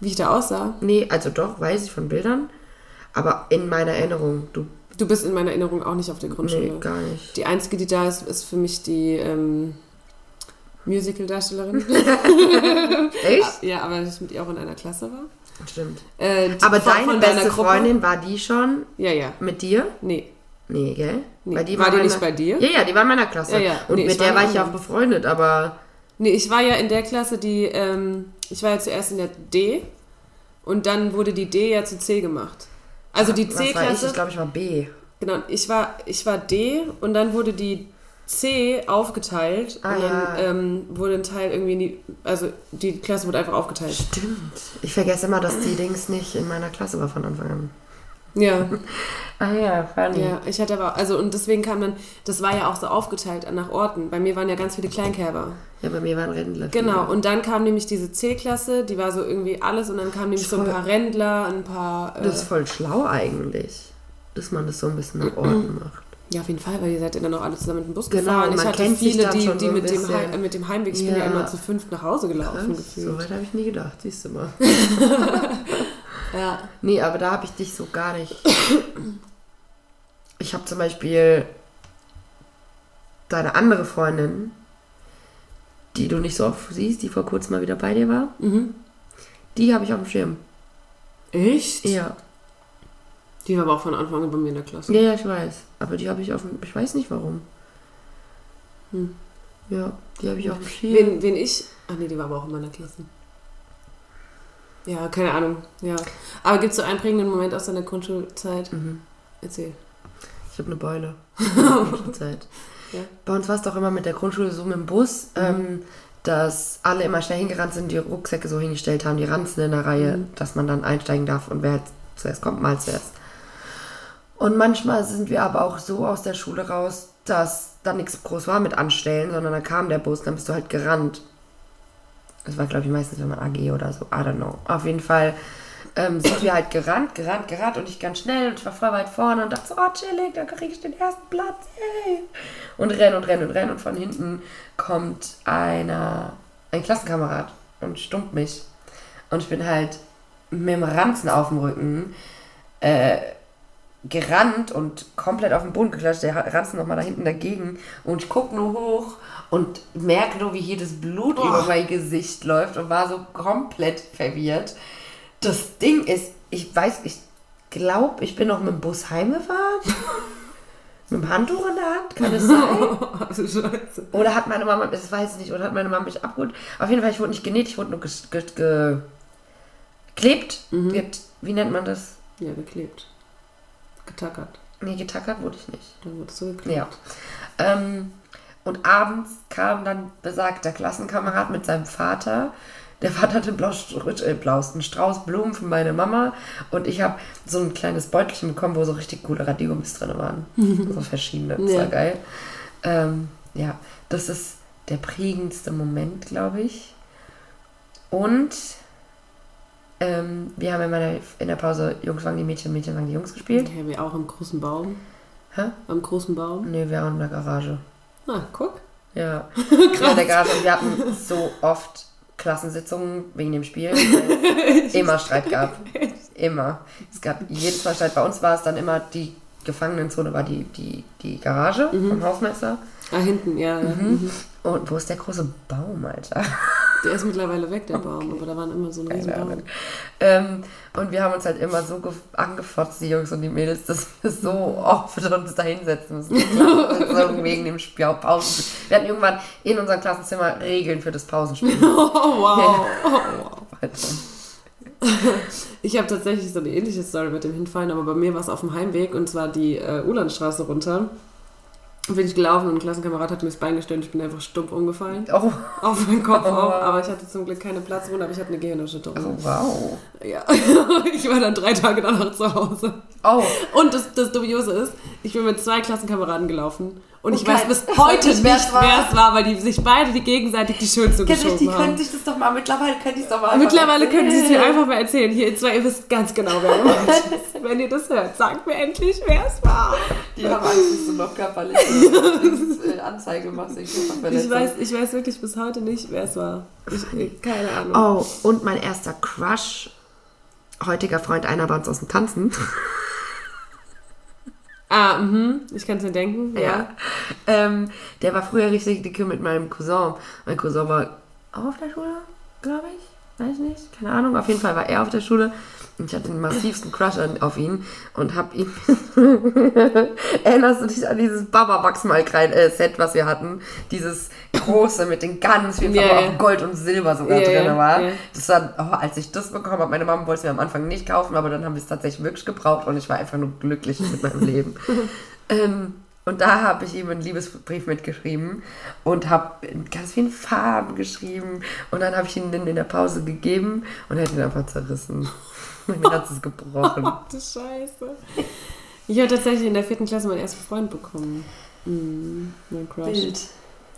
wie ich da aussah. Nee, also doch, weiß ich von Bildern. Aber in meiner Erinnerung, du. Du bist in meiner Erinnerung auch nicht auf der Grundschule. Nee, gar nicht. Die einzige, die da ist, ist für mich die ähm, Musical-Darstellerin. [LAUGHS] [LAUGHS] Echt? ja, aber ich mit ihr auch in einer Klasse war. Stimmt. Äh, die Aber von- deine von beste Gruppe. Freundin war die schon Ja, ja. mit dir? Nee. Nee, gell? Nee. Weil War die in nicht meiner- bei dir? Ja, ja, die war in meiner Klasse. Ja, ja. Und Nee, mit war der war ich ja auch befreundet, aber Nee, ich war ja in der Klasse, die, ähm, ich war ja zuerst in der D und dann wurde die D ja zu C gemacht. Also die was war ich? C-Klasse, Ich glaube, ich war B. genau, ich war, ich war D und dann wurde die C aufgeteilt Ah, und dann ähm, wurde ein Teil irgendwie in die, also die Klasse wurde einfach aufgeteilt. Stimmt. Ich vergesse immer, dass die Dings nicht in meiner Klasse war von Anfang an. Ja, [LAUGHS] Ah ja, funny. ja, ich hatte aber, also und deswegen kam dann, das war ja auch so aufgeteilt nach Orten. Bei mir waren ja ganz viele Kleinkerber. Ja, bei mir waren Rentner. Genau, und dann kam nämlich diese C-Klasse, die war so irgendwie alles und dann kamen nämlich so ein paar Rändler, ein paar. Äh, Das ist voll schlau eigentlich, dass man das so ein bisschen nach Orten [CLEARS THROAT] macht. Ja, auf jeden Fall, weil ihr seid ja dann auch alle zusammen mit dem Bus Genau, gefahren. und Ich man hatte viele, die, die so mit, dem. Heim, äh, mit dem Heimweg, ich bin ja Ja. immer zu fünft nach Hause gelaufen Krass, gefühlt. so weit habe ich nie gedacht, siehst du mal. [LAUGHS] Ja. Nee, aber da habe ich dich so gar nicht. Ich habe zum Beispiel deine andere Freundin, die du nicht so oft siehst, die vor kurzem mal wieder bei dir war, Mhm. die habe ich auf dem Schirm. Echt? Ja. Die war aber auch von Anfang an bei mir in der Klasse. Ja, ja, ich weiß. Aber die habe ich auf dem. Ich weiß nicht warum. Hm. Ja, die habe ich dem Schirm. Wen, wen ich. Ach nee, die war aber auch in meiner Klasse. Ja, keine Ahnung. Ja. Aber gibt es so einen prägenden Moment aus deiner Grundschulzeit? Mhm. Erzähl. Ich habe eine Beule. Zeit. [LAUGHS] Ja. Bei uns war es doch immer mit der Grundschule so mit dem Bus, Mhm. ähm, dass alle immer schnell hingerannt sind, die Rucksäcke so hingestellt haben, die Ranzen in der Reihe, Mhm. dass man dann einsteigen darf und wer zuerst kommt, mal zuerst. Und manchmal sind wir aber auch so aus der Schule raus, dass da nichts groß war mit Anstellen, sondern dann kam der Bus, dann bist du halt gerannt. Das war, glaube ich, meistens, wenn man AG oder so, I don't know. Auf jeden Fall ähm, sind wir halt gerannt, gerannt, gerannt und ich ganz schnell und ich war voll weit vorne und dachte so, oh chillig, da kriege ich den ersten Platz, ey. Und renn und renn und renn und von hinten kommt einer, ein Klassenkamerad und stummt mich. Und ich bin halt mit dem Ranzen auf dem Rücken äh, gerannt und komplett auf den Boden geklatscht, der Ranzen nochmal da hinten dagegen und ich guck nur hoch und merke nur, wie hier das Blut Oh. über mein Gesicht läuft und war so komplett verwirrt. Das Ding ist, ich weiß, ich glaube, ich bin noch mit dem Bus heimgefahren. [LAUGHS] mit dem Handtuch in der Hand, kann es sein? [LAUGHS] Scheiße. Oder hat meine Mama, das weiß ich nicht, oder hat meine Mama mich abgeholt? Auf jeden Fall, ich wurde nicht genäht, ich wurde nur ges- ge ge geklebt. Mhm. Wie nennt man das? Ja, geklebt. Getackert. Nee, getackert wurde ich nicht. Dann wurdest du geklebt. Ja. Ähm, und abends kam dann besagter Klassenkamerad mit seinem Vater. Der Vater hatte Blaus, äh, Blaus, einen Strauß Blumen für meine Mama und ich habe so ein kleines Beutelchen bekommen, wo so richtig coole Radiergummis drin waren. [LAUGHS] so verschiedene. Das war Ja. geil. Ähm, ja, das ist der prägendste Moment, glaube ich. Und ähm, wir haben in, meiner, in der Pause Jungs waren die Mädchen, Mädchen waren die Jungs gespielt. Ja, wir auch im großen Baum. Hä? Am großen Baum. Nee, wir waren in der Garage. Ah, guck. Ja. [LAUGHS] ja, in der Garage. Und wir hatten [LAUGHS] so oft Klassensitzungen wegen dem Spiel, weil es [LAUGHS] immer Streit gab. Immer. Es gab jedes Mal Streit. Bei uns war es dann immer, die Gefangenenzone war die, die, die Garage vom Hausmeister. Ah, hinten, ja. ja. Mhm. Und wo ist der große Baum, Alter? Der ist mittlerweile weg, der Baum, aber da waren immer so ein riesen Keine Baum. Ahnung. Ähm, und wir haben uns halt immer so gef- angefotzt, die Jungs und die Mädels, dass wir so oft uns da hinsetzen müssen. [LAUGHS] so wegen dem Spiel, Pausen. Wir hatten irgendwann in unserem Klassenzimmer Regeln für das Pausenspiel. [LAUGHS] Oh, wow. Oh, [LAUGHS] wow. Ich habe tatsächlich so eine ähnliche Story mit dem Hinfallen, aber bei mir war es auf dem Heimweg und zwar die äh, Ulandstraße runter. Bin ich gelaufen und ein Klassenkamerad hat mir das Bein gestellt und ich bin einfach stumpf umgefallen. Oh, Auf meinen Kopf Oh. auf, aber ich hatte zum Glück keine Platzwunde, aber ich hatte eine Gehirnerschütterung. oh, wow. Ja, [LAUGHS] ich war dann drei Tage danach zu Hause. Oh, Und das, das Dubiose ist, ich bin mit zwei Klassenkameraden gelaufen und ich Und weiß kein- bis weiß heute nicht, nicht, wer es war. es weil die sich beide die gegenseitig die Schuld zugeschoben haben. sich das doch mal, mittlerweile können die es doch mal Mittlerweile können Sie es mir einfach mal erzählen. Hier, ihr zwei, ihr wisst ganz genau, wer gemeint [LAUGHS] ist. Wenn ihr das hört, sagt mir endlich, wer es war. Die haben Angst, dass du noch körperliche [LAUGHS] äh, Anzeige machst. Ich, Ich weiß, ich weiß wirklich bis heute nicht, wer es war. Ich, keine Ahnung. Oh, und mein erster Crush, heutiger Freund, einer bei uns aus dem Tanzen. Ah, mhm. Ich kann es mir denken. Ja. Ja. Ähm, der war früher richtig dicke mit meinem Cousin. Mein Cousin war auch auf der Schule, glaube ich. Weiß ich nicht, keine Ahnung. Auf jeden Fall war er auf der Schule. Und ich hatte den massivsten Crush an, auf ihn und hab ihn. [LAUGHS] Erinnerst du dich an dieses Baba Wachsmalkrein-Set, was wir hatten? Dieses große mit den ganz vielen Farben, ja. auch Gold und Silber sogar Ja, drin war. ja. Das war, oh, als ich das bekommen habe, meine Mama wollte es mir am Anfang nicht kaufen, aber dann haben wir es tatsächlich wirklich gebraucht und ich war einfach nur glücklich mit meinem Leben. [LAUGHS] ähm, und da habe ich ihm einen Liebesbrief mitgeschrieben und habe in ganz vielen Farben geschrieben. Und dann habe ich ihn in der Pause gegeben und er hat ihn einfach zerrissen. [LAUGHS] Mein Herz ist gebrochen. [LAUGHS] Ach du Scheiße. Ich habe tatsächlich in der vierten Klasse meinen ersten Freund bekommen. Mhm, mein Crush.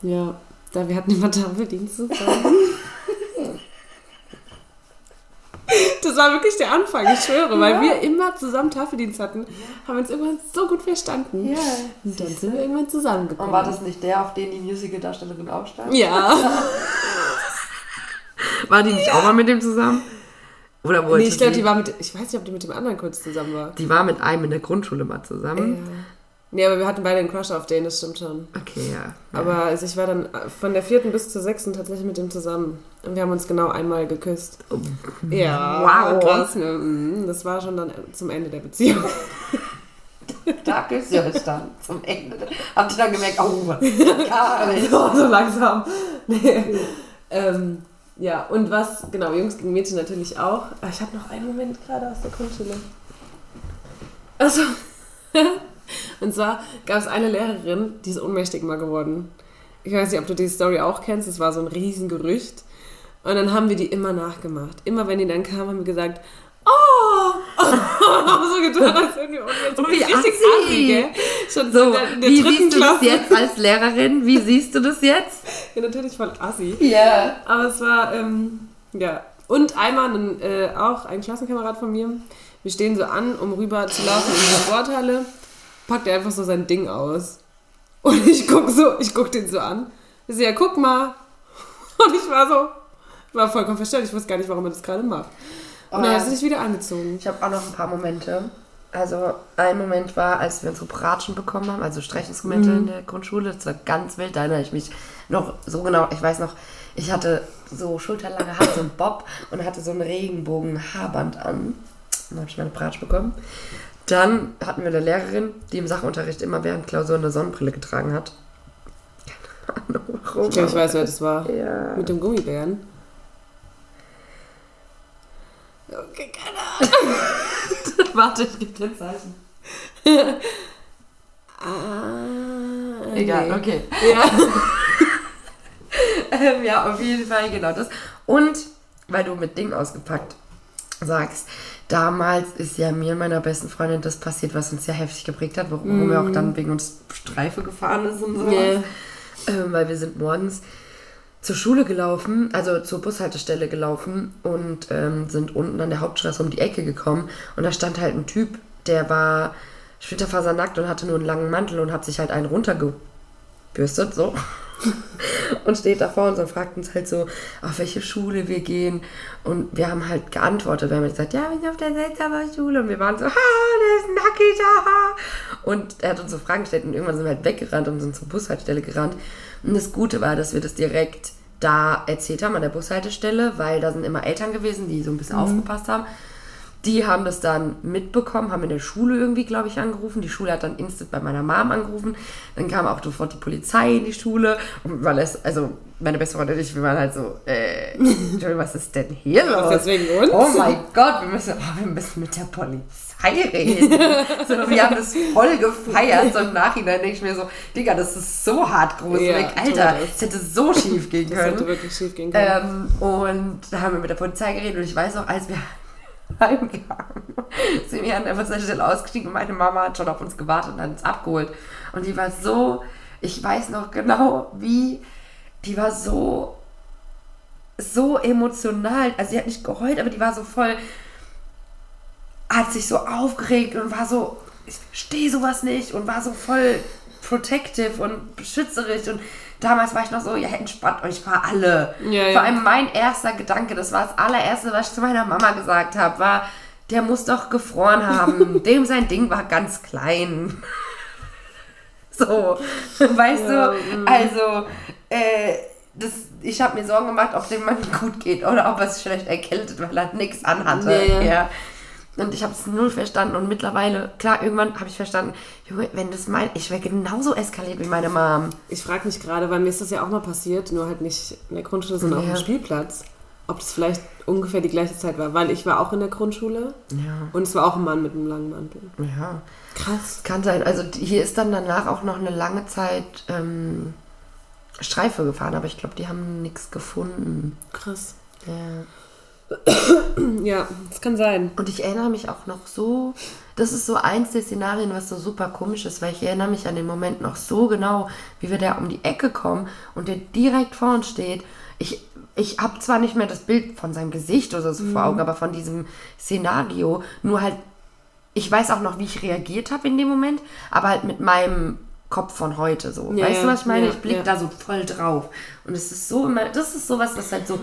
Ja, da wir hatten immer Tafeldienst zusammen. [LAUGHS] Das war wirklich der Anfang, ich schwöre, weil wir immer zusammen Tafeldienst hatten, haben wir uns irgendwann so gut verstanden. Ja. Und dann sind wir irgendwann zusammengekommen. Und war das nicht der, auf den die Musical-Darstellerin auch stand? Ja. War die nicht auch mal mit dem zusammen? Oder wollte Nee, ich glaube, sie- die war mit, ich weiß nicht, ob die mit dem anderen kurz zusammen war. die war mit einem in der Grundschule mal zusammen. Ja. Nee, aber wir hatten beide einen Crush auf den, das stimmt schon. Okay, ja. Aber also ich war dann von der vierten bis zur sechsten tatsächlich mit dem zusammen. Und wir haben uns genau einmal geküsst. Ja, Wow. krass. Ne? Mhm, Das war schon dann zum Ende der Beziehung. [LAUGHS] Da küsst ihr euch dann zum Ende. Habt ihr dann gemerkt, oh, gar nicht. [LAUGHS] so, so langsam. Nee. Ähm, ja, und was, genau, Jungs gegen Mädchen natürlich auch. Aber ich habe noch einen Moment gerade aus der Grundschule. Also, [LAUGHS] und zwar gab es eine Lehrerin, die ist ohnmächtig mal geworden. Ich weiß nicht, ob du die Story auch kennst, es war so ein Riesengerücht. Und dann haben wir die immer nachgemacht. Immer wenn die dann kam, haben wir gesagt, oh! [LAUGHS] so getan, als wenn wir ohnmächtig Wie richtig assi. gell? Schon So, in der, in der wie siehst du das Klasse. jetzt als Lehrerin? Wie siehst du das jetzt? Ja, natürlich voll assi. Ja. Aber es war, ähm, ja. Und einmal ein, äh, auch ein Klassenkamerad von mir. Wir stehen so an, um rüber zu laufen in die Sporthalle. Packt er einfach so sein Ding aus. Und ich guck so, ich guck den so an. Ich so, ja, guck mal. [LAUGHS] Und ich war so, war vollkommen verstellt. Ich wusste gar nicht, warum er das gerade macht. Und Oh dann hat er sich wieder angezogen. Ich habe auch noch ein paar Momente. Also ein Moment war, als wir unsere Bratschen bekommen haben, also Streichungsinstrumente in der Grundschule. Das war ganz wild. Da erinnere ich mich noch so genau. Ich weiß noch, ich hatte so schulterlange Haare, so einen Bob und hatte so ein Regenbogen-Haarband an. Dann habe ich meine Bratsch bekommen. Dann hatten wir eine Lehrerin, die im Sachunterricht immer während Klausur eine Sonnenbrille getragen hat. Keine Ahnung warum. Ich glaube, ich weiß, wer das war. Ja. Mit dem Gummibären. Okay, keine Ahnung. [LAUGHS] Warte, ich gebe dir Zeichen. [LAUGHS] Ah, Egal, nee. okay. Ja. [LAUGHS] Ähm, ja, auf jeden Fall, genau das. Und weil du mit Ding ausgepackt sagst, damals ist ja mir und meiner besten Freundin das passiert, was uns ja heftig geprägt hat, warum wir auch dann wegen uns Streife gefahren ist und so. Yeah. Ähm, weil wir sind morgens zur Schule gelaufen, also zur Bushaltestelle gelaufen und ähm, sind unten an der Hauptstraße um die Ecke gekommen und da stand halt ein Typ, der war splitterfasernackt und hatte nur einen langen Mantel und hat sich halt einen runtergebürstet, so. [LAUGHS] und steht da vor uns und fragt uns halt so, auf welche Schule wir gehen. Und wir haben halt geantwortet. Wir haben halt gesagt, ja, wir sind auf der Seltsamer Schule. Und wir waren so, ha, der ist nackig, ha. Und er hat uns so Fragen gestellt und irgendwann sind wir halt weggerannt und sind zur Bushaltestelle gerannt. Und das Gute war, dass wir das direkt da erzählt haben an der Bushaltestelle, weil da sind immer Eltern gewesen, die so ein bisschen aufgepasst haben. Die haben das dann mitbekommen, haben in der Schule irgendwie, glaube ich, angerufen. Die Schule hat dann instant bei meiner Mom angerufen. Dann kam auch sofort die Polizei in die Schule. Und weil es, also meine beste Freundin und ich, wir waren halt so, äh, was ist denn hier los? Was ist wegen uns? Oh mein Gott, wir müssen, oh, wir müssen mit der Polizei reden. [LAUGHS] so, wir haben das voll gefeiert. So im Nachhinein denke ich mir so, Digga, das ist so hart gruselig. Ja, Alter, es hätte so schief gehen können. hätte wirklich schief gehen können. Ähm, und da haben wir mit der Polizei geredet und ich weiß auch, als wir heimkamen, sind wir an der Bushaltestelle ausgestiegen und meine Mama hat schon auf uns gewartet und hat uns abgeholt. Und die war so, ich weiß noch genau, wie, die war so, so emotional. Also sie hat nicht geheult, aber die war so voll, hat sich so aufgeregt und war so, ich verstehe sowas nicht und war so voll protective und beschützerisch und damals war ich noch so, ja, entspannt euch mal alle. Ja, ja. Vor allem mein erster Gedanke, das war das allererste, was ich zu meiner Mama gesagt habe, war, der muss doch gefroren haben. [LAUGHS] Dem sein Ding war ganz klein. [LAUGHS] So, weißt Ja, du, also, äh, das, ich habe mir Sorgen gemacht, ob dem Mann gut geht oder ob er sich vielleicht erkältet, weil er nichts anhatte. Nee. Ja. Und ich habe es null verstanden und mittlerweile, klar, irgendwann habe ich verstanden, Junge, wenn das mein, ich wäre genauso eskaliert wie meine Mom. Ich frage mich gerade, weil mir ist das ja auch mal passiert, nur halt nicht in der Grundschule, sondern auf Ja. dem Spielplatz, ob das vielleicht ungefähr die gleiche Zeit war, weil ich war auch in der Grundschule Ja. und es war auch ein Mann mit einem langen Mantel. Ja. Krass. Kann sein. Also hier ist dann danach auch noch eine lange Zeit ähm, Streife gefahren, aber ich glaube, die haben nichts gefunden. Krass. Ja. Ja, das kann sein. Und ich erinnere mich auch noch so, das ist so eins der Szenarien, was so super komisch ist, weil ich erinnere mich an den Moment noch so genau, wie wir da um die Ecke kommen und der direkt vor uns steht. Ich, ich habe zwar nicht mehr das Bild von seinem Gesicht oder so vor Augen, aber von diesem Szenario, nur halt, ich weiß auch noch, wie ich reagiert habe in dem Moment, aber halt mit meinem Kopf von heute so. Ja, weißt du, was ich meine? ja, ich blicke ja. da so voll drauf. Und es ist so immer, das ist sowas, das halt so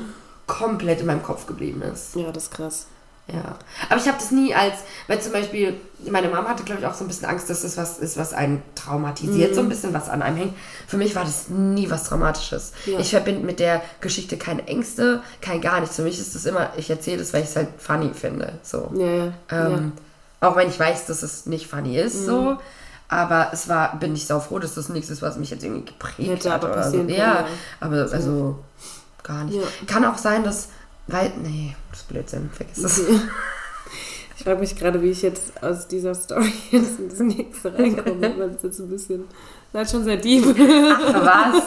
komplett in meinem Kopf geblieben ist. Ja, das ist krass. Ja. Aber ich habe das nie als, weil zum Beispiel, meine Mama hatte, glaube ich, auch so ein bisschen Angst, dass das was ist, was einen traumatisiert, so ein bisschen was an einem hängt. Für mich war das nie was Traumatisches. Ja. Ich verbinde mit der Geschichte keine Ängste, kein gar nichts. Für mich ist das immer, ich erzähle das, weil ich es halt funny finde. So. Ja, ja. Ähm, Auch wenn ich weiß, dass es nicht funny ist, so. Aber es war, bin ich sau froh, dass das nichts ist, was mich jetzt irgendwie geprägt Hätte hat. aber Oder so. können, ja. aber also gar nicht. Ja. Kann auch sein, dass, weil, nee, das ist Blödsinn, vergiss das. [LAUGHS] Ich frage mich gerade, wie ich jetzt aus dieser Story [LAUGHS] jetzt in das nächste reinkomme, [LAUGHS] weil es jetzt ein bisschen. Ist schon sehr deep. Ach was,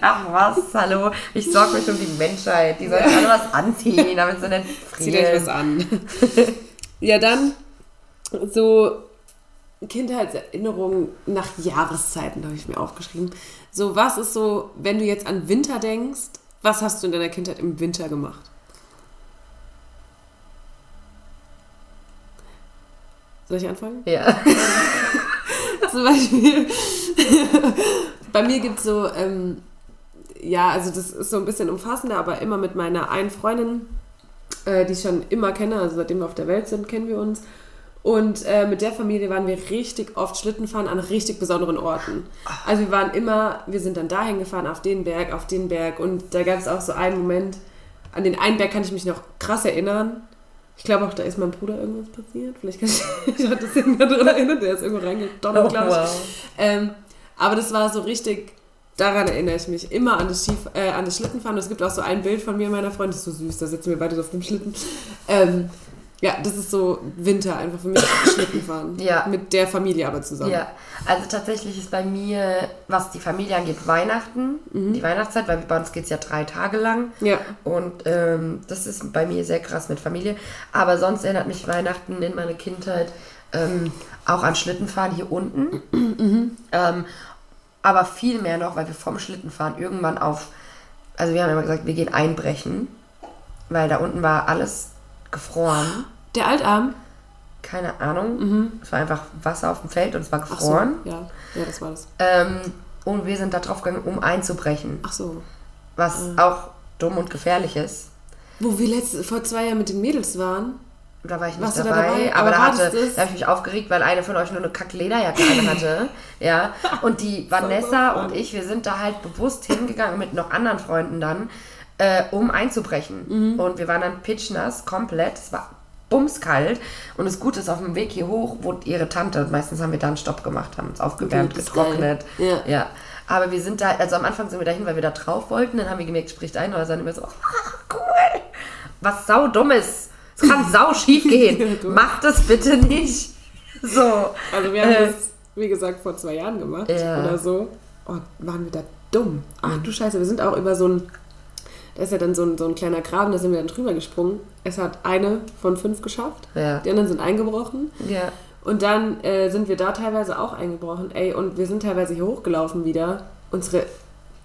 ach was, hallo. Ich sorge mich um die Menschheit. Die sollen alle was anziehen, damit sie nicht Zieht euch was frieren. an. ja, dann so Kindheitserinnerungen nach Jahreszeiten, da habe ich mir aufgeschrieben. So, was ist so, wenn du jetzt an Winter denkst, was hast du in deiner Kindheit im Winter gemacht? Soll ich anfangen? Ja. [LAUGHS] Zum Beispiel, [LAUGHS] bei mir gibt es so, ähm, ja, also das ist so ein bisschen umfassender, aber immer mit meiner einen Freundin, äh, die ich schon immer kenne, also seitdem wir auf der Welt sind, kennen wir uns. Und äh, mit der Familie waren wir richtig oft Schlitten fahren an richtig besonderen Orten. Also wir waren immer, wir sind dann dahin gefahren, auf den Berg, auf den Berg. Und da gab es auch so einen Moment, an den einen Berg kann ich mich noch krass erinnern. Ich glaube auch, da ist meinem Bruder irgendwas passiert. Vielleicht kann ich, [LAUGHS] ich hatte das irgendwann daran erinnert, der ist irgendwo reingedonnert, Oh, glaube ich. wow. Ähm, aber das war so richtig, daran erinnere ich mich, immer an das, Skif äh, an das Schlittenfahren. Und es gibt auch so ein Bild von mir und meiner Freundin, das ist so süß, da sitzen wir beide so auf dem Schlitten. Ähm, ja, das ist so Winter einfach für mich, Schlittenfahren. Ja. Mit der Familie aber zusammen. Ja, also tatsächlich ist bei mir, was die Familie angeht, Weihnachten, die Weihnachtszeit, weil bei uns geht es ja drei Tage lang. Ja. Und ähm, das ist bei mir sehr krass mit Familie. Aber sonst erinnert mich Weihnachten in meine Kindheit ähm, auch an Schlittenfahren hier unten. [CLEARS THROAT] Ähm, aber viel mehr noch, weil wir vom Schlittenfahren irgendwann auf, also wir haben immer gesagt, wir gehen einbrechen, weil da unten war alles gefroren. Der Altarm? Keine Ahnung. Es war einfach Wasser auf dem Feld und es war Ach so, gefroren. ja. Ja, das war das. Ähm, und wir sind da drauf gegangen, um einzubrechen. Ach so. Was auch dumm und gefährlich ist. Wo wir letzte, vor zwei Jahren mit den Mädels waren. Da war ich nicht dabei, dabei? aber, Aber da, hatte, da habe ich mich aufgeregt, weil eine von euch nur eine kacke Lederjacke an hatte. [LAUGHS] Ja. Und die Vanessa und ich, wir sind da halt bewusst hingegangen mit noch anderen Freunden dann, äh, um einzubrechen. Mhm. Und wir waren dann pitchnass, komplett. Es war bumskalt. Und das Gute ist, auf dem Weg hier hoch wurde ihre Tante, und meistens haben wir da einen Stopp gemacht, haben uns aufgewärmt, Okay, getrocknet. Ja. ja. Aber wir sind da, also am Anfang sind wir dahin, weil wir da drauf wollten. Dann haben wir gemerkt, spricht ein, oder dann immer so, [LAUGHS] ah, cool. Was sau dummes. Es kann [LAUGHS] sau schief gehen. Macht das bitte nicht. [LAUGHS] So. Also wir haben Äh. das, wie gesagt, vor zwei Jahren gemacht Ja. oder so. Oh, waren wir da dumm. Ach du Scheiße, wir sind auch über so ein, da ist ja dann so ein, so ein kleiner Graben, da sind wir dann drüber gesprungen. Es hat eine von fünf geschafft. Ja. Die anderen sind eingebrochen. Ja. Und dann äh, sind wir da teilweise auch eingebrochen. Ey, und wir sind teilweise hier hochgelaufen wieder. Unsere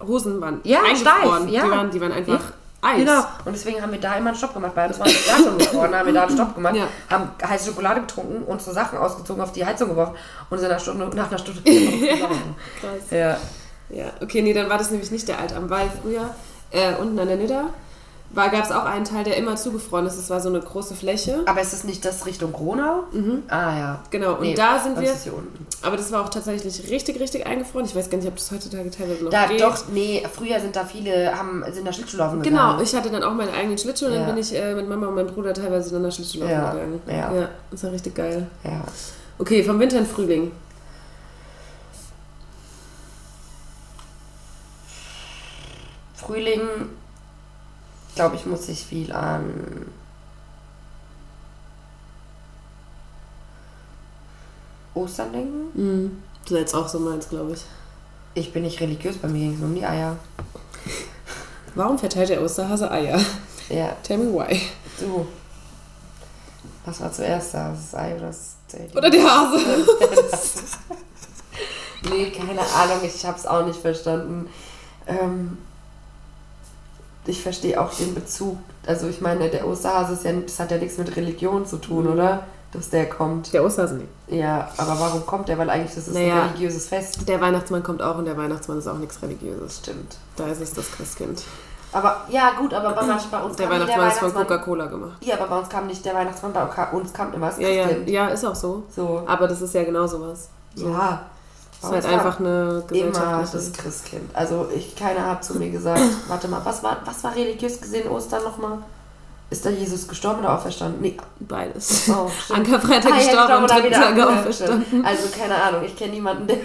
Hosen waren Ja, eingefroren. steif, ja. Die, waren, die waren einfach Ja. Eis. Genau. Und deswegen haben wir da immer einen Stopp gemacht. Bei uns war es da schon geworden, haben wir da einen Stopp gemacht, Ja. haben heiße Schokolade getrunken, unsere Sachen ausgezogen, auf die Heizung geworfen und sind nach, Stunde, nach einer Stunde [LAUGHS] [LAUGHS] Krass. Ja. Ja, okay, nee, dann war das nämlich nicht der Altarm, weil früher äh, unten an der Nidda gab es auch einen Teil, der immer zugefroren ist. Es war so eine große Fläche. Aber ist es nicht das Richtung Gronau? Ah ja. Genau, und Nee, da sind wir. Aber das war auch tatsächlich richtig, richtig eingefroren. Ich weiß gar nicht, ob das heutzutage teilweise noch Da, geht. doch, nee, früher sind da viele, haben, sind da Schlittschuhlaufen Genau, gegangen. ich hatte dann auch meinen eigenen Schlittschuh und Ja. dann bin ich äh, mit Mama und meinem Bruder teilweise dann nach Schlittschuhlaufen Ja, gegangen. ja. ja, das war richtig geil. Ja. Okay, vom Winter in Frühling. Frühling, glaube ich, muss ich viel an. Ostern denken. Mhm. Du jetzt auch so meinst, glaube ich. Ich bin nicht religiös, bei mir ging es um die Eier. Warum verteilt der Osterhase Eier? Ja, Tell me why. du. Was war zuerst da? Das Ei oder das Oder [LAUGHS] der Hase. Nee, keine Ahnung, ich habe es auch nicht verstanden. Ähm, ich verstehe auch den Bezug. Also ich meine, der Osterhase ist ja, das hat ja nichts mit Religion zu tun, oder? Dass der kommt. Der Osterhase nicht. Ja, aber warum kommt der? Weil eigentlich das ist Naja. ein religiöses Fest. Der Weihnachtsmann kommt auch und der Weihnachtsmann ist auch nichts Religiöses. Stimmt. Da ist es das Christkind. Aber ja, gut, aber bei, manch- bei uns Der kam nie Weihnachtsmann ist von Weihnachtsmann- Coca-Cola gemacht. Ja, aber bei uns kam nicht der Weihnachtsmann, bei uns kam immer das Ja, ja, Christkind. ja, ist auch so. So. Aber das ist ja genau sowas. So. Ja. Das ist halt einfach eine immer das Christkind. Also ich, keiner hat zu mir gesagt, [CLEARS THROAT] warte mal, was war, was war religiös gesehen Ostern nochmal? Ist da Jesus gestorben oder auferstanden? Nee. Beides. Oh. [LAUGHS] An Karfreitag Ah, gestorben, am und dritten Tag auferstanden. Also keine Ahnung, ich kenne niemanden, der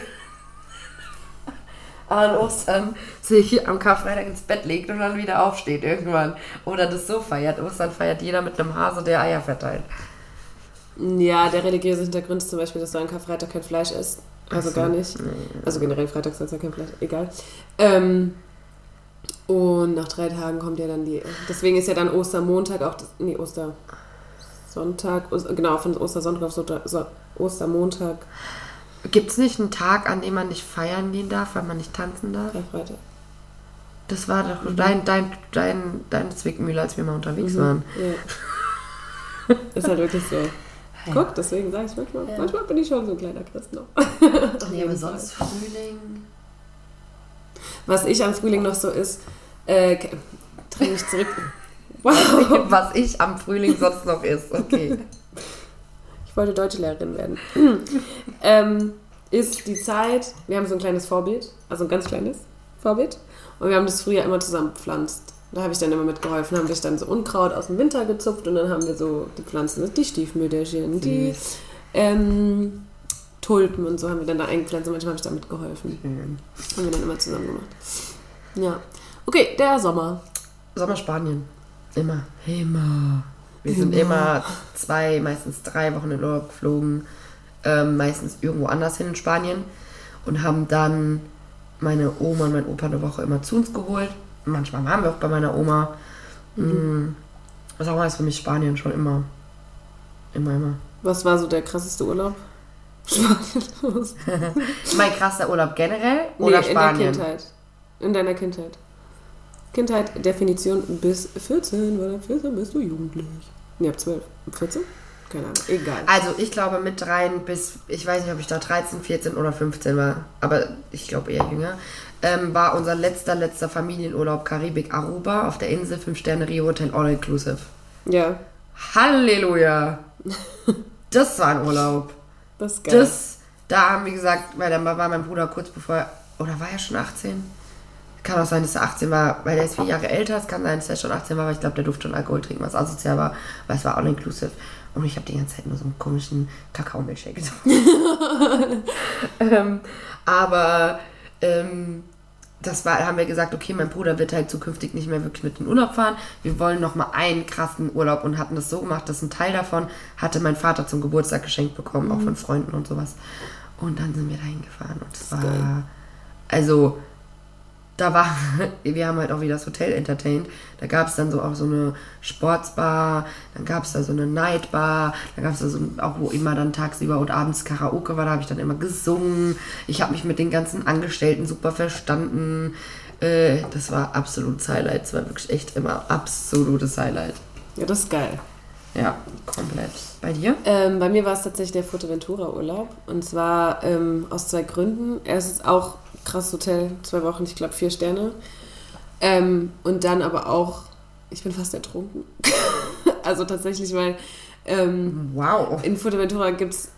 [LAUGHS] an Ostern sich am Karfreitag ins Bett legt und dann wieder aufsteht irgendwann. Oder das so feiert. Ostern feiert jeder mit einem Hase, der Eier verteilt. Ja, der religiöse Hintergrund ist zum Beispiel, dass du an Karfreitag kein Fleisch isst. Also gar nicht. Also generell Freitag ja kein Fleisch, egal. Ähm, und nach drei Tagen kommt ja dann die. Deswegen ist ja dann Ostermontag auch. Das, nee, Ostersonntag. Oster, genau, von Ostersonntag auf so, Ostermontag, Gibt es nicht einen Tag, an dem man nicht feiern gehen darf, weil man nicht tanzen darf? Karfreitag. Das war doch dein, dein, dein, deine Zwickmühle, als wir mal unterwegs waren. Ja. [LAUGHS] Ist halt wirklich so. Guck, deswegen sage ich manchmal, Ja. manchmal bin ich schon so ein kleiner Christ noch. Nee, aber sonst Frühling. Was ich am Frühling noch so ist, äh, dreh mich zurück. [LAUGHS] Wow. Was ich am Frühling sonst noch ist. Okay. Ich wollte Deutschlehrerin werden. [CLEARS THROAT] ähm, ist die Zeit, wir haben so ein kleines Vorbild, also ein ganz kleines Vorbild. Und wir haben das früher immer zusammen gepflanzt. Da habe ich dann immer mitgeholfen, haben wir dann so Unkraut aus dem Winter gezupft und dann haben wir so die Pflanzen, die Stiefmütterchen, die ähm, Tulpen und so haben wir dann da eingepflanzt und manchmal habe ich da mitgeholfen. Haben wir dann immer zusammen gemacht. Ja. Okay, der Sommer. Sommer Spanien. Immer. Immer. Wir sind Immer. immer zwei, meistens drei Wochen in Urlaub geflogen. Ähm, meistens irgendwo anders hin in Spanien. Und haben dann meine Oma und mein Opa eine Woche immer zu uns geholt. Manchmal waren wir auch bei meiner Oma. Mhm. Sommer ist für mich Spanien schon immer. Immer, immer. Was war so der krasseste Urlaub? [LAUGHS] Spanien. Mein krasser Urlaub generell oder nee, Spanien? in der Kindheit. In deiner Kindheit. Kindheit, Definition bis 14, weil ab 14 bist du jugendlich. Nee, ab 12. Ab 14? Keine Ahnung, egal. Also ich glaube mit dreien bis, ich weiß nicht, ob ich da 13, 14 oder 15 war, aber ich glaube eher jünger, ähm, war unser letzter, letzter Familienurlaub Karibik Aruba auf der Insel 5 Sterne Rio Hotel All Inclusive. Ja, Halleluja! [LAUGHS] Das war ein Urlaub. das ist geil. Das, da haben wir gesagt, weil dann war mein Bruder kurz bevor, er- oder war er schon 18? Kann auch sein, dass er 18 war, weil er ist vier Jahre älter. Es kann sein, dass er schon 18 war, aber ich glaube, der durfte schon Alkohol trinken, was asozial war, weil es war all inclusive. Und ich habe die ganze Zeit nur so einen komischen Kakao-Milchshake getrunken. [LAUGHS] [LAUGHS] ähm, aber ähm, das war, haben wir gesagt, okay, mein Bruder wird halt zukünftig nicht mehr wirklich mit in den Urlaub fahren. Wir wollen noch mal einen krassen Urlaub und hatten das so gemacht, dass ein Teil davon hatte mein Vater zum Geburtstag geschenkt bekommen, auch von Freunden und sowas. Und dann sind wir dahin gefahren und es war, geil. also da war, [LAUGHS] wir haben halt auch wieder das Hotel entertained. Da gab es dann so auch so eine Sportsbar, dann gab es da so eine Nightbar, dann gab es da so auch, wo immer dann tagsüber und abends Karaoke war, da habe ich dann immer gesungen. Ich habe mich mit den ganzen Angestellten super verstanden. Äh, das war absolutes Highlight. Es war wirklich echt immer absolutes Highlight. Ja, das ist geil. Ja, komplett. Bei dir? Ähm, bei mir war es tatsächlich der Fuerteventura-Urlaub. Und zwar ähm, aus zwei Gründen. Erstens auch krasses Hotel, zwei Wochen, ich glaube vier Sterne. Ähm, und dann aber auch ich bin fast ertrunken. [LAUGHS] also tatsächlich, weil ähm, Wow. in Fuerteventura gibt es,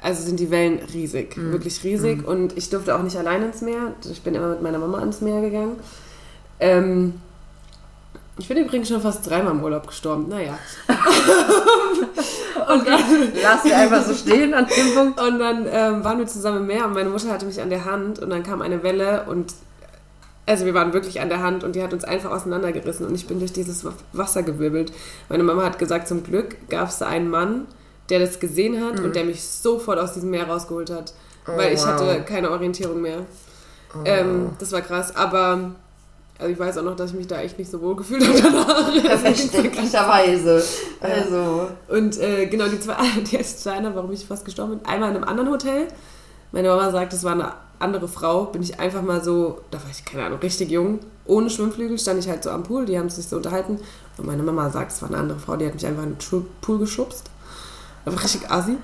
also sind die Wellen riesig, Mhm. wirklich riesig. Und ich durfte auch nicht allein ins Meer. Ich bin immer mit meiner Mama ans Meer gegangen. Ähm, ich bin übrigens schon fast dreimal im Urlaub gestorben. Naja. [LAUGHS] [LAUGHS] und dann, [LAUGHS] Lass wir einfach so stehen an dem Punkt. und dann ähm, waren wir zusammen im Meer und meine Mutter hatte mich an der Hand und dann kam eine Welle und also wir waren wirklich an der Hand und die hat uns einfach auseinandergerissen und ich bin durch dieses Wa- Wasser gewirbelt. Meine Mama hat gesagt, zum Glück gab es da einen Mann, der das gesehen hat und der mich sofort aus diesem Meer rausgeholt hat, weil ich wow. hatte keine Orientierung mehr. Ähm, das war krass, aber also ich weiß auch noch, dass ich mich da echt nicht so wohl gefühlt habe danach. [LAUGHS] Verständlicherweise. [LAUGHS] Also. Und äh, genau, die zwei, [LAUGHS] die Entscheidung, warum ich fast gestorben bin. Einmal in einem anderen Hotel. Meine Mama sagt, es war eine andere Frau. Bin ich einfach mal so, da war ich, keine Ahnung, richtig jung. Ohne Schwimmflügel stand ich halt so am Pool. Die haben sich so unterhalten. Und meine Mama sagt, es war eine andere Frau. Die hat mich einfach in den Pool geschubst. Einfach richtig assi.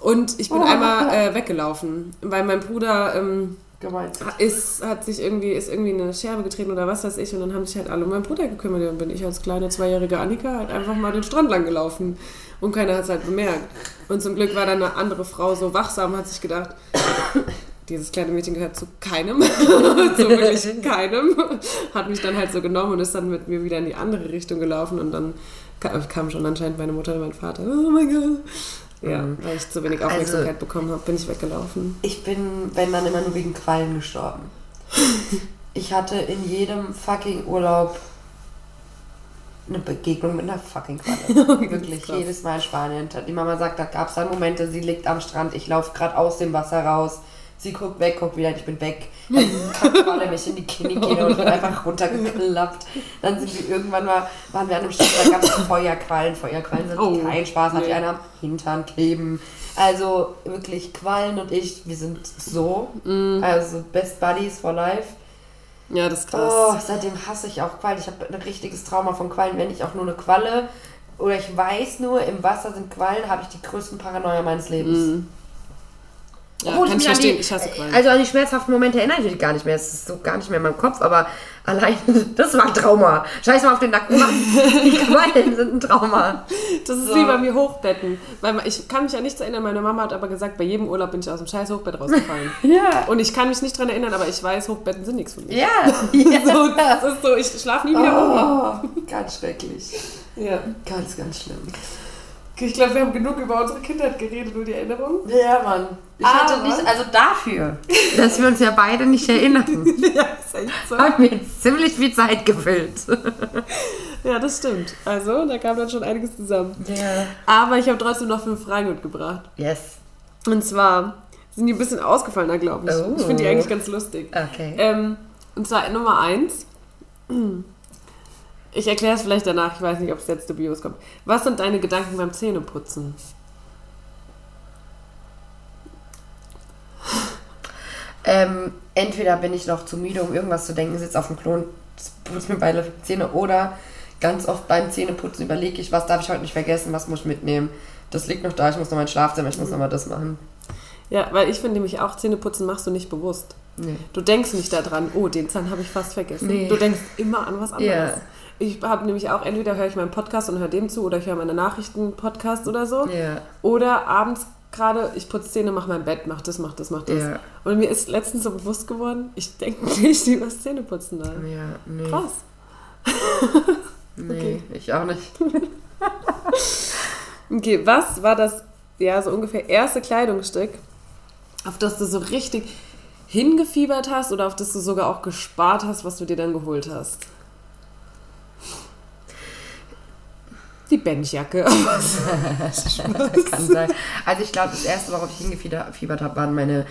Und ich bin einmal äh, weggelaufen, weil mein Bruder ähm, Gemeint. ist, hat sich irgendwie, ist irgendwie in eine Scherbe getreten oder was weiß ich. Und dann haben sich halt alle um meinen Bruder gekümmert. Und bin ich als kleine zweijährige Annika halt einfach mal den Strand lang gelaufen. Und keiner hat es halt bemerkt. Und zum Glück war dann eine andere Frau so wachsam, hat sich gedacht, [COUGHS] dieses kleine Mädchen gehört zu keinem, [LAUGHS] zu wirklich keinem. Hat mich dann halt so genommen und ist dann mit mir wieder in die andere Richtung gelaufen. Und dann ka- kam schon anscheinend meine Mutter und mein Vater. Oh mein Gott. Ja, weil ich zu wenig Aufmerksamkeit bekommen habe, bin ich weggelaufen. Ich bin, wenn dann immer nur wegen Quallen gestorben. [LAUGHS] Ich hatte in jedem fucking Urlaub eine Begegnung mit einer fucking Qualle. [LAUGHS] Wirklich, jedes Mal in Spanien. Die Mama sagt, da gab es dann Momente, sie liegt am Strand, ich laufe gerade aus dem Wasser raus. Sie guckt weg, guckt wieder, ich bin weg. Dann Qualle mich in die Kniekehle und bin einfach runtergeklappt. Dann sind wir irgendwann mal, waren wir an einem Strand, da gab es Feuerquallen. Feuerquallen sind Oh, kein Spaß, hat nee. die einer am Hintern kleben. Also wirklich, Quallen und ich, wir sind so. Also Best Buddies for Life. Ja, das ist krass. Oh, seitdem hasse ich auch Quallen. Ich habe ein richtiges Trauma von Quallen. Wenn ich auch nur eine Qualle oder ich weiß nur, im Wasser sind Quallen, habe ich die größten Paranoia meines Lebens. Ja, Obwohl kann ich mich an verstehen. die- Ich hasse Quallen. Also an die schmerzhaften Momente erinnere ich mich gar nicht mehr. Es ist so gar nicht mehr in meinem Kopf, aber allein, [LAUGHS] das war ein Trauma. Scheiß mal auf den Nacken. [LAUGHS] Die Quallen sind ein Trauma. Das ist So. wie bei mir Hochbetten. Weil ich kann mich ja nichts erinnern. Meine Mama hat aber gesagt, bei jedem Urlaub bin ich aus dem scheiß Hochbett rausgefallen. [LAUGHS] Ja. Und ich kann mich nicht dran erinnern, aber ich weiß, Hochbetten sind nichts für mich. Ja. So, das ist so, ich schlafe nie wieder oben. Oh, ganz schrecklich. Ja. Ganz, ganz schlimm. Ich glaube, wir haben genug über unsere Kindheit geredet und die Erinnerung. Ja, Mann. Ich Aber- hatte nicht, also dafür, [LAUGHS] dass wir uns ja beide nicht erinnern, [LAUGHS] ja, ist echt so. haben wir jetzt ziemlich viel Zeit gefüllt. [LAUGHS] Ja, das stimmt. Also, da kam dann schon einiges zusammen. Ja. Aber ich habe trotzdem noch fünf Fragen mitgebracht. Yes. Und zwar sind die ein bisschen ausgefallener, glaube ich. Oh. Ich finde die eigentlich ganz lustig. Okay. Ähm, und zwar Nummer eins. Ich erkläre es vielleicht danach, ich weiß nicht, ob es jetzt dubios kommt. Was sind deine Gedanken beim Zähneputzen? Ähm, entweder bin ich noch zu müde, um irgendwas zu denken, sitze auf dem Klo und putze mir beide Zähne oder ganz oft beim Zähneputzen überlege ich, was darf ich heute nicht vergessen, was muss ich mitnehmen. Das liegt noch da, ich muss noch mein Schlafzimmer, ich muss noch mal das machen. Ja, weil ich finde nämlich auch, Zähneputzen machst du nicht bewusst. Nee. Du denkst nicht daran, oh, den Zahn habe ich fast vergessen. Nee. Du denkst immer an was anderes. Ja. Ich habe nämlich auch, entweder höre ich meinen Podcast und höre dem zu oder ich höre meine Nachrichten-Podcast oder so. Ja. Oder abends gerade, ich putze Zähne, mache mein Bett, mach das, mach das, mach das. Ja. Und mir ist letztens so bewusst geworden, ich denke nicht über das Zähneputzen nach. Ja, nee. Krass. [LAUGHS] Nee, Okay. ich auch nicht. [LAUGHS] Okay, was war das, ja, so ungefähr erste Kleidungsstück, auf das du so richtig hingefiebert hast oder auf das du sogar auch gespart hast, was du dir dann geholt hast? Die Benchjacke. [LAUGHS] [LAUGHS] Kann sein. Also ich glaube, das erste, worauf ich hingefiebert habe, waren meine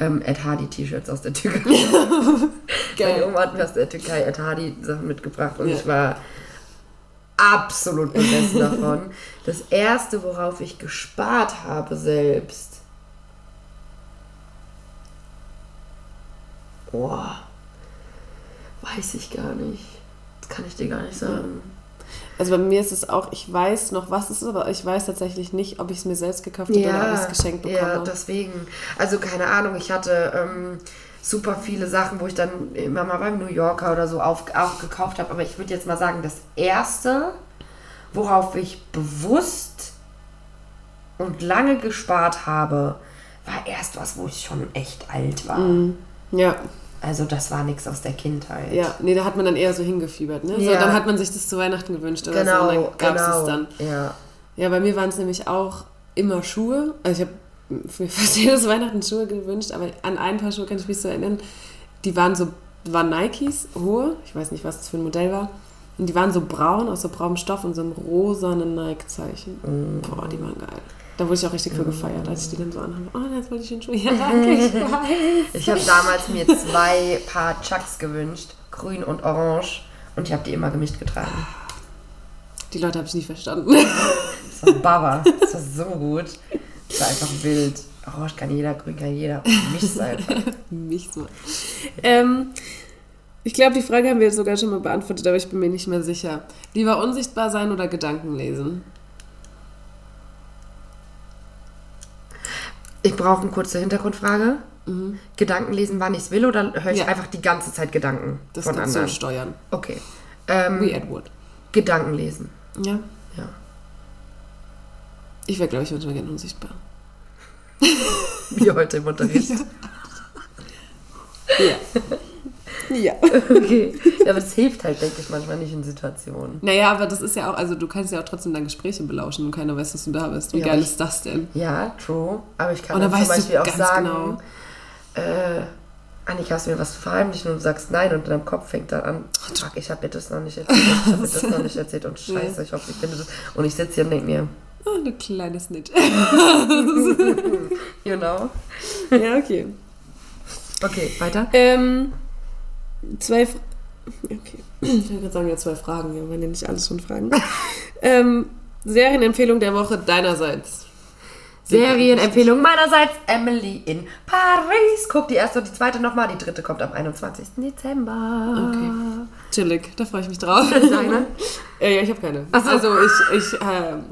ähm, Ed Hardy T-Shirts aus der Türkei. [LAUGHS] Meine Oma hat mir aus der Türkei Ed Hardy Sachen mitgebracht und Ja. ich war absolut besessen davon. Das erste, worauf ich gespart habe selbst. Boah, weiß ich gar nicht. Das kann ich dir gar nicht sagen. Also bei mir ist es auch, ich weiß noch, was es ist, aber ich weiß tatsächlich nicht, ob ich es mir selbst gekauft habe oder ob ich es geschenkt bekomme. Ja, deswegen. Also keine Ahnung, ich hatte ähm, super viele Sachen, wo ich dann immer mal beim New Yorker oder so auf, auch gekauft habe. Aber ich würde jetzt mal sagen, das erste, worauf ich bewusst und lange gespart habe, war erst was, wo ich schon echt alt war. Ja, Also das war nichts aus der Kindheit. ja. Nee, da hat man dann eher so hingefiebert, ne? So, Ja. dann hat man sich das zu Weihnachten gewünscht oder genau, so. Und dann gab es genau. es dann. Ja. Ja, bei mir waren es nämlich auch immer Schuhe. Also ich habe für [LAUGHS] fast jedes Weihnachten Schuhe gewünscht, aber an ein paar Schuhe kann ich mich so erinnern. Die waren so, waren Nikes, hohe, ich weiß nicht, was das für ein Modell war. Und die waren so braun, aus so braunem Stoff und so einem rosanen Nike-Zeichen. Boah, die waren geil. Da wurde ich auch richtig für gefeiert, als ich die dann so anhabe. Oh, jetzt wollte ich den Schuh. [LAUGHS] Ja, danke, ich weiß. Ich habe damals mir zwei Paar Chucks gewünscht, grün und orange. Und ich habe die immer gemischt getragen. Die Leute habe ich nie verstanden. Das war Baba. Das war so gut. Das war einfach wild. Orange kann jeder, grün kann jeder. Mischt einfach. [LAUGHS] Nicht so. Ähm, ich glaube, die Frage haben wir jetzt sogar schon mal beantwortet, aber ich bin mir nicht mehr sicher. Lieber unsichtbar sein oder Gedanken lesen? Ich brauche eine kurze Hintergrundfrage. Gedanken lesen, wann ich es will, oder höre ich Ja. einfach die ganze Zeit Gedanken Das von kannst du anderen? steuern. Okay. Ähm, Wie Edward. Gedanken lesen. Ja. Ja. Ich wäre, glaube ich, manchmal gerne unsichtbar. Wie heute im Unterricht. [LAUGHS] Ja. Ja. [LAUGHS] Okay. Ja, aber das hilft halt, denke ich, manchmal nicht in Situationen. Naja, aber das ist ja auch, also du kannst ja auch trotzdem dann Gespräche belauschen und keiner weiß, dass du da bist. Wie Ja, geil aber ist das denn? Ja, true. Aber ich kann dann zum du Beispiel auch sagen, genau. äh, Annika, hast du mir was zu verheimlichen und du sagst nein und in deinem Kopf fängt dann an, fuck, ich habe dir das noch nicht erzählt, ich habe dir das noch nicht erzählt und [LAUGHS] scheiße, ich hoffe, ich finde das. Und ich sitze hier und denke mir, Oh, eine kleine Snitch. [LAUGHS] you know. ja, okay. Okay, weiter. Ähm, zwei. Fra okay. Ich würde gerade sagen, ja, zwei Fragen. Ja, waren ja nicht alles schon Fragen. ähm, Serienempfehlung der Woche deinerseits. Serienempfehlung meinerseits, Emily in Paris. Guck die erste und die zweite nochmal, die dritte kommt am 21. Dezember. Okay. Chillig, da freue ich mich drauf. Deine? [LAUGHS] äh, ja, ich habe keine. So. Also ich, ich ähm,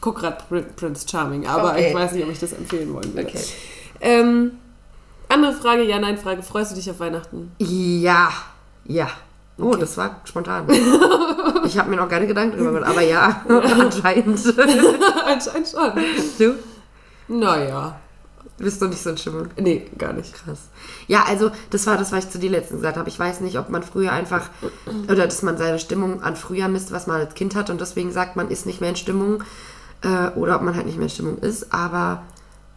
gucke gerade Prince Charming, aber Okay. ich weiß nicht, ob ich das empfehlen wollen würde. Okay. Ähm, andere Frage, ja, nein, Frage. Freust du dich auf Weihnachten? Ja, ja. Oh, das war spontan. Ich habe mir noch keine Gedanken drüber gemacht, aber ja, [LAUGHS] anscheinend. [LAUGHS] Anscheinend schon. Du Naja. bist doch nicht so in Stimmung. Nee, gar nicht. Krass. Ja, also das war das, was ich zu dir letztens gesagt habe. Ich weiß nicht, ob man früher einfach oder dass man seine Stimmung an früher misst, was man als Kind hat und deswegen sagt, man ist nicht mehr in Stimmung äh, oder ob man halt nicht mehr in Stimmung ist. Aber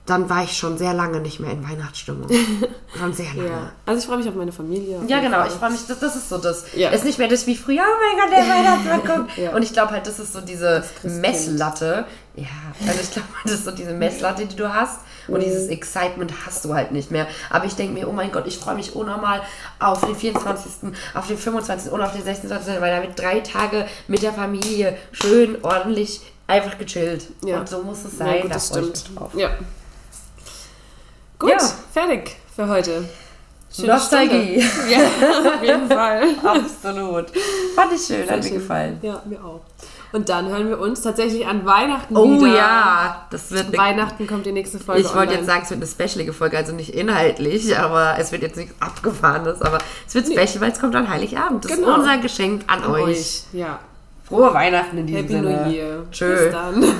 dann war ich schon sehr lange nicht mehr in Weihnachtsstimmung. [LAUGHS] Schon sehr lange. Ja. Also ich freue mich auf meine Familie. auf Ja, genau. Fall. Ich freue mich, das, das ist so das. Ja. Es ist nicht mehr das wie früher, oh mein Gott, der [LAUGHS] Weihnachtsmann kommt. Ja. Und ich glaube halt, das ist so diese. Messlatte. Ja, also ich glaube, das ist so diese Messlatte, die du hast. Und Mhm. dieses Excitement hast du halt nicht mehr. Aber ich denke mir, oh mein Gott, ich freue mich unnormal auf den 24., auf den 25. und auf den 26., weil da wird drei Tage mit der Familie schön, ordentlich, einfach gechillt. Ja. Und so muss es Ja, sein. gut, da das freue ich stimmt. mich drauf. Ja. Gut, Ja. fertig für heute. Schöne Nostalgie. Stunde. [LAUGHS] Ja, auf jeden Fall. Absolut. Fand ich schön, hat mir Sehr schön. gefallen. Ja, mir auch. Und dann hören wir uns tatsächlich an Weihnachten Oh wieder. ja, das wird eine Weihnachten kommt die nächste Folge Ich wollte jetzt sagen, es wird eine specialige Folge, also nicht inhaltlich, aber es wird jetzt nichts Abgefahrenes, aber es wird special, weil es kommt an Heiligabend. Das Genau. ist unser Geschenk an, An euch. euch. Ja. Frohe Weihnachten in diesem Happy Sinne. New Year. Tschö. Bis dann. [LAUGHS]